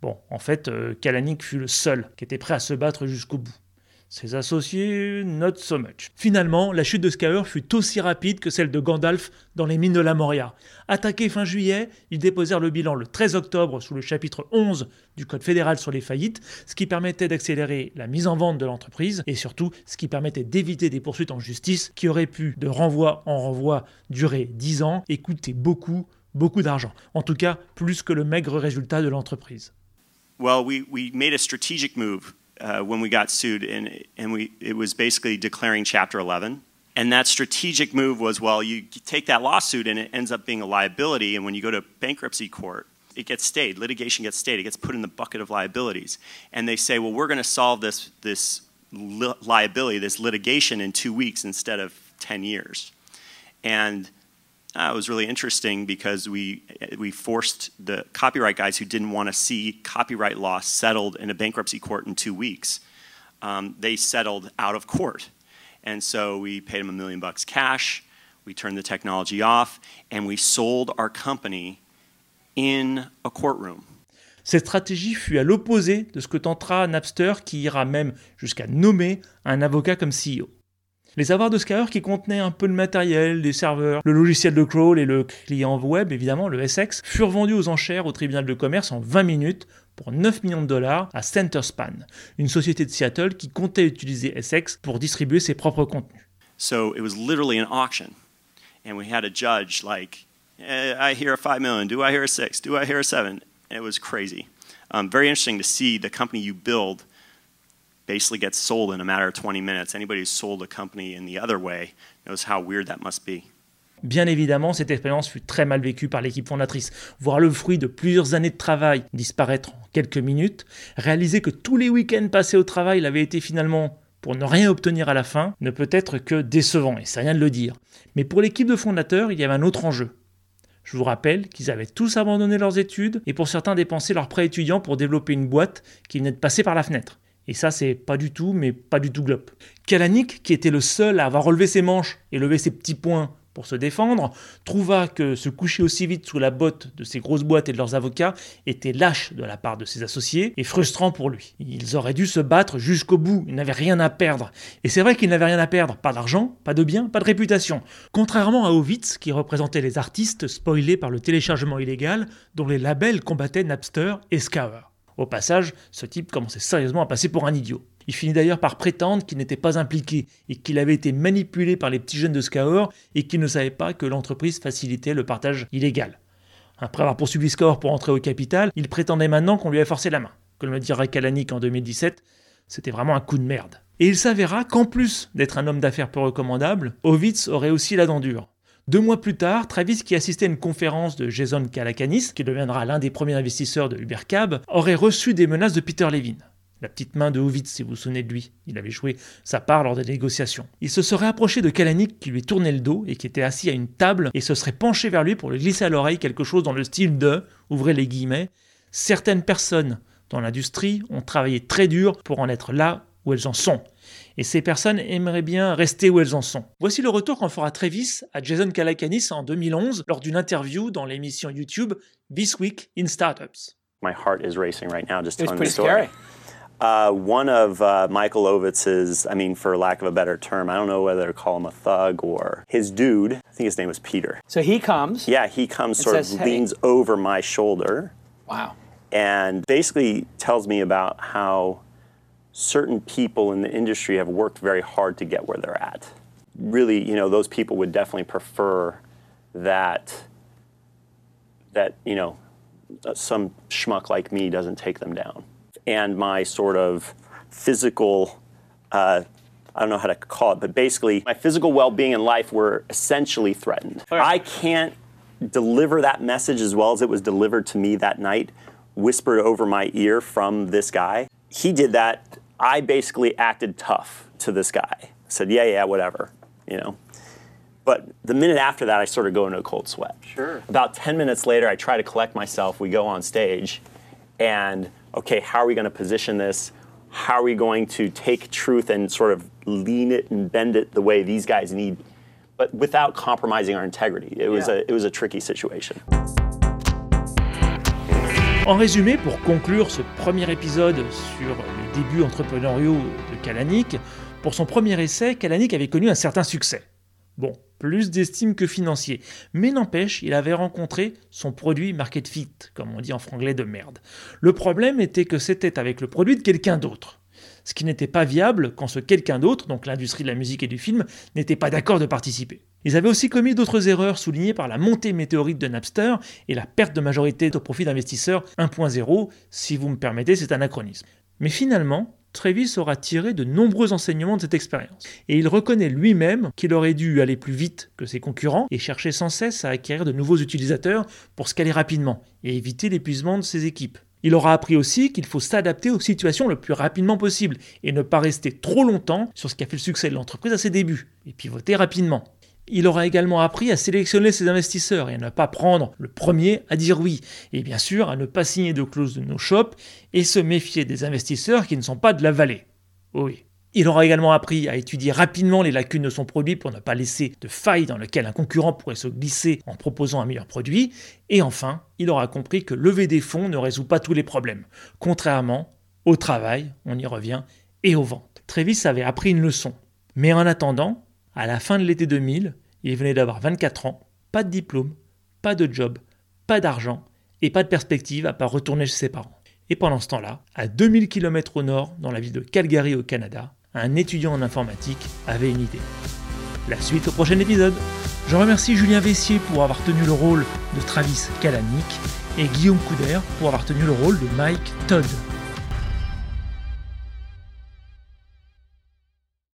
Bon, en fait, euh, Kalanick fut le seul qui était prêt à se battre jusqu'au bout. Ses associés, not so much. Finalement, la chute de Skyr fut aussi rapide que celle de Gandalf dans les mines de la Moria. Attaqués fin juillet, ils déposèrent le bilan le 13 octobre sous le chapitre 11 du Code fédéral sur les faillites, ce qui permettait d'accélérer la mise en vente de l'entreprise et surtout ce qui permettait d'éviter des poursuites en justice qui auraient pu, de renvoi en renvoi, durer 10 ans et coûter beaucoup, beaucoup d'argent. En tout cas, plus que le maigre résultat de l'entreprise. Well, we, we made a strategic move. Uh, when we got sued, and, and we, it was basically declaring Chapter 11. And that strategic move was well, you take that lawsuit and it ends up being a liability, and when you go to bankruptcy court, it gets stayed. Litigation gets stayed. It gets put in the bucket of liabilities. And they say, well, we're going to solve this, this li- liability, this litigation in two weeks instead of 10 years. And uh, it was really interesting because we, we forced the copyright guys who didn't want to see copyright law settled in a bankruptcy court in two weeks. Um, they settled out of court. And so we paid them a million bucks cash, we turned the technology off, and we sold our company in a courtroom. Cette stratégie fut à l'opposé de ce que tentera Napster qui ira même jusqu'à nommer un avocat comme CEO. Les avoirs de Skyr qui contenaient un peu de matériel, des serveurs, le logiciel de crawl et le client web, évidemment, le SX, furent vendus aux enchères au tribunal de commerce en 20 minutes pour 9 millions de dollars à Centerspan, une société de Seattle qui comptait utiliser SX pour distribuer ses propres contenus. So it was literally an auction. And we had a judge like, eh, I hear a 5 million, do I hear a 6, do I hear a 7? And it was crazy. Um, very interesting to see the company you build basically gets sold in a matter of 20 minutes. Anybody who's sold a company in the other way knows how weird that must be. Bien évidemment, cette expérience fut très mal vécue par l'équipe fondatrice. Voir le fruit de plusieurs années de travail disparaître en quelques minutes, réaliser que tous les week-ends passés au travail l'avaient été finalement pour ne rien obtenir à la fin, ne peut être que décevant, et c'est rien de le dire. Mais pour l'équipe de fondateurs, il y avait un autre enjeu. Je vous rappelle qu'ils avaient tous abandonné leurs études et pour certains dépensé leurs prêts étudiants pour développer une boîte qui venait de passer par la fenêtre. Et ça, c'est pas du tout, mais pas du tout glop. Kalanick, qui était le seul à avoir relevé ses manches et levé ses petits poings pour se défendre, trouva que se coucher aussi vite sous la botte de ces grosses boîtes et de leurs avocats était lâche de la part de ses associés et frustrant pour lui. Ils auraient dû se battre jusqu'au bout, ils n'avaient rien à perdre. Et c'est vrai qu'ils n'avaient rien à perdre, pas d'argent, pas de biens, pas de réputation. Contrairement à Ovitz, qui représentait les artistes spoilés par le téléchargement illégal, dont les labels combattaient Napster et Scour. Au passage, ce type commençait sérieusement à passer pour un idiot. Il finit d'ailleurs par prétendre qu'il n'était pas impliqué et qu'il avait été manipulé par les petits jeunes de Scour et qu'il ne savait pas que l'entreprise facilitait le partage illégal. Après avoir poursuivi Scour pour entrer au capital, il prétendait maintenant qu'on lui avait forcé la main. Comme le dirait Kalanick en 2017, c'était vraiment un coup de merde. Et il s'avéra qu'en plus d'être un homme d'affaires peu recommandable, Ovitz aurait aussi la dent dure. Deux mois plus tard, Travis, qui assistait à une conférence de Jason Calacanis, qui deviendra l'un des premiers investisseurs de UberCab, aurait reçu des menaces de Peter Levin. La petite main de Hovitz, si vous vous souvenez de lui. Il avait joué sa part lors des négociations. Il se serait approché de Kalanick qui lui tournait le dos et qui était assis à une table et se serait penché vers lui pour lui glisser à l'oreille quelque chose dans le style de, ouvrez les guillemets, certaines personnes dans l'industrie ont travaillé très dur pour en être là où elles en sont et ces personnes aimeraient bien rester où elles en sont. Voici le retour qu'en fera Travis à Jason Calacanis en 2011 lors d'une interview dans l'émission YouTube This Week in Startups. My heart is racing right now just telling the story. Uh, one of uh, Michael Ovitz's, I mean, for lack of a better term, I don't know whether to call him a thug or his dude. I think his name was Peter. So he comes. Yeah, he comes, sort says, of hey. leans over my shoulder. Wow. And basically tells me about how certain people in the industry have worked very hard to get where they're at. Really, you know, those people would definitely prefer that that, you know, some schmuck like me doesn't take them down. And my sort of physical uh, I don't know how to call it, but basically my physical well-being in life were essentially threatened. I can't deliver that message as well as it was delivered to me that night whispered over my ear from this guy. He did that. I basically acted tough to this guy. I said, yeah, yeah, whatever, you know. But the minute after that, I sort of go into a cold sweat. Sure. About 10 minutes later, I try to collect myself. We go on stage, and okay, how are we going to position this? How are we going to take truth and sort of lean it and bend it the way these guys need, but without compromising our integrity? It was Yeah. a it was a tricky situation. En résumé, pour conclure ce premier épisode sur les débuts entrepreneuriaux de Kalanick, pour son premier essai, Kalanick avait connu un certain succès. Bon, plus d'estime que financier, mais n'empêche, il avait rencontré son produit market fit, comme on dit en franglais de merde. Le problème était que c'était avec le produit de quelqu'un d'autre. Ce qui n'était pas viable quand ce quelqu'un d'autre, donc l'industrie de la musique et du film, n'était pas d'accord de participer. Ils avaient aussi commis d'autres erreurs soulignées par la montée météorite de Napster et la perte de majorité au profit d'investisseurs 1.0, si vous me permettez, c'est anachronisme. Mais finalement, Travis aura tiré de nombreux enseignements de cette expérience. Et il reconnaît lui-même qu'il aurait dû aller plus vite que ses concurrents et chercher sans cesse à acquérir de nouveaux utilisateurs pour scaler rapidement et éviter l'épuisement de ses équipes. Il aura appris aussi qu'il faut s'adapter aux situations le plus rapidement possible et ne pas rester trop longtemps sur ce qui a fait le succès de l'entreprise à ses débuts, et pivoter rapidement. Il aura également appris à sélectionner ses investisseurs et à ne pas prendre le premier à dire oui, et bien sûr à ne pas signer de clause de no-shop et se méfier des investisseurs qui ne sont pas de la vallée. Oui. Il aura également appris à étudier rapidement les lacunes de son produit pour ne pas laisser de failles dans lesquelles un concurrent pourrait se glisser en proposant un meilleur produit. Et enfin, il aura compris que lever des fonds ne résout pas tous les problèmes, contrairement au travail, on y revient, et aux ventes. Travis avait appris une leçon. Mais en attendant, à la fin de l'été 2000, il venait d'avoir 24 ans, pas de diplôme, pas de job, pas d'argent et pas de perspective à part retourner chez ses parents. Et pendant ce temps-là, à 2000 km au nord, dans la ville de Calgary au Canada, un étudiant en informatique avait une idée. La suite au prochain épisode. Je remercie Julien Vessier pour avoir tenu le rôle de Travis Kalanick et Guillaume Couder pour avoir tenu le rôle de Mike Todd.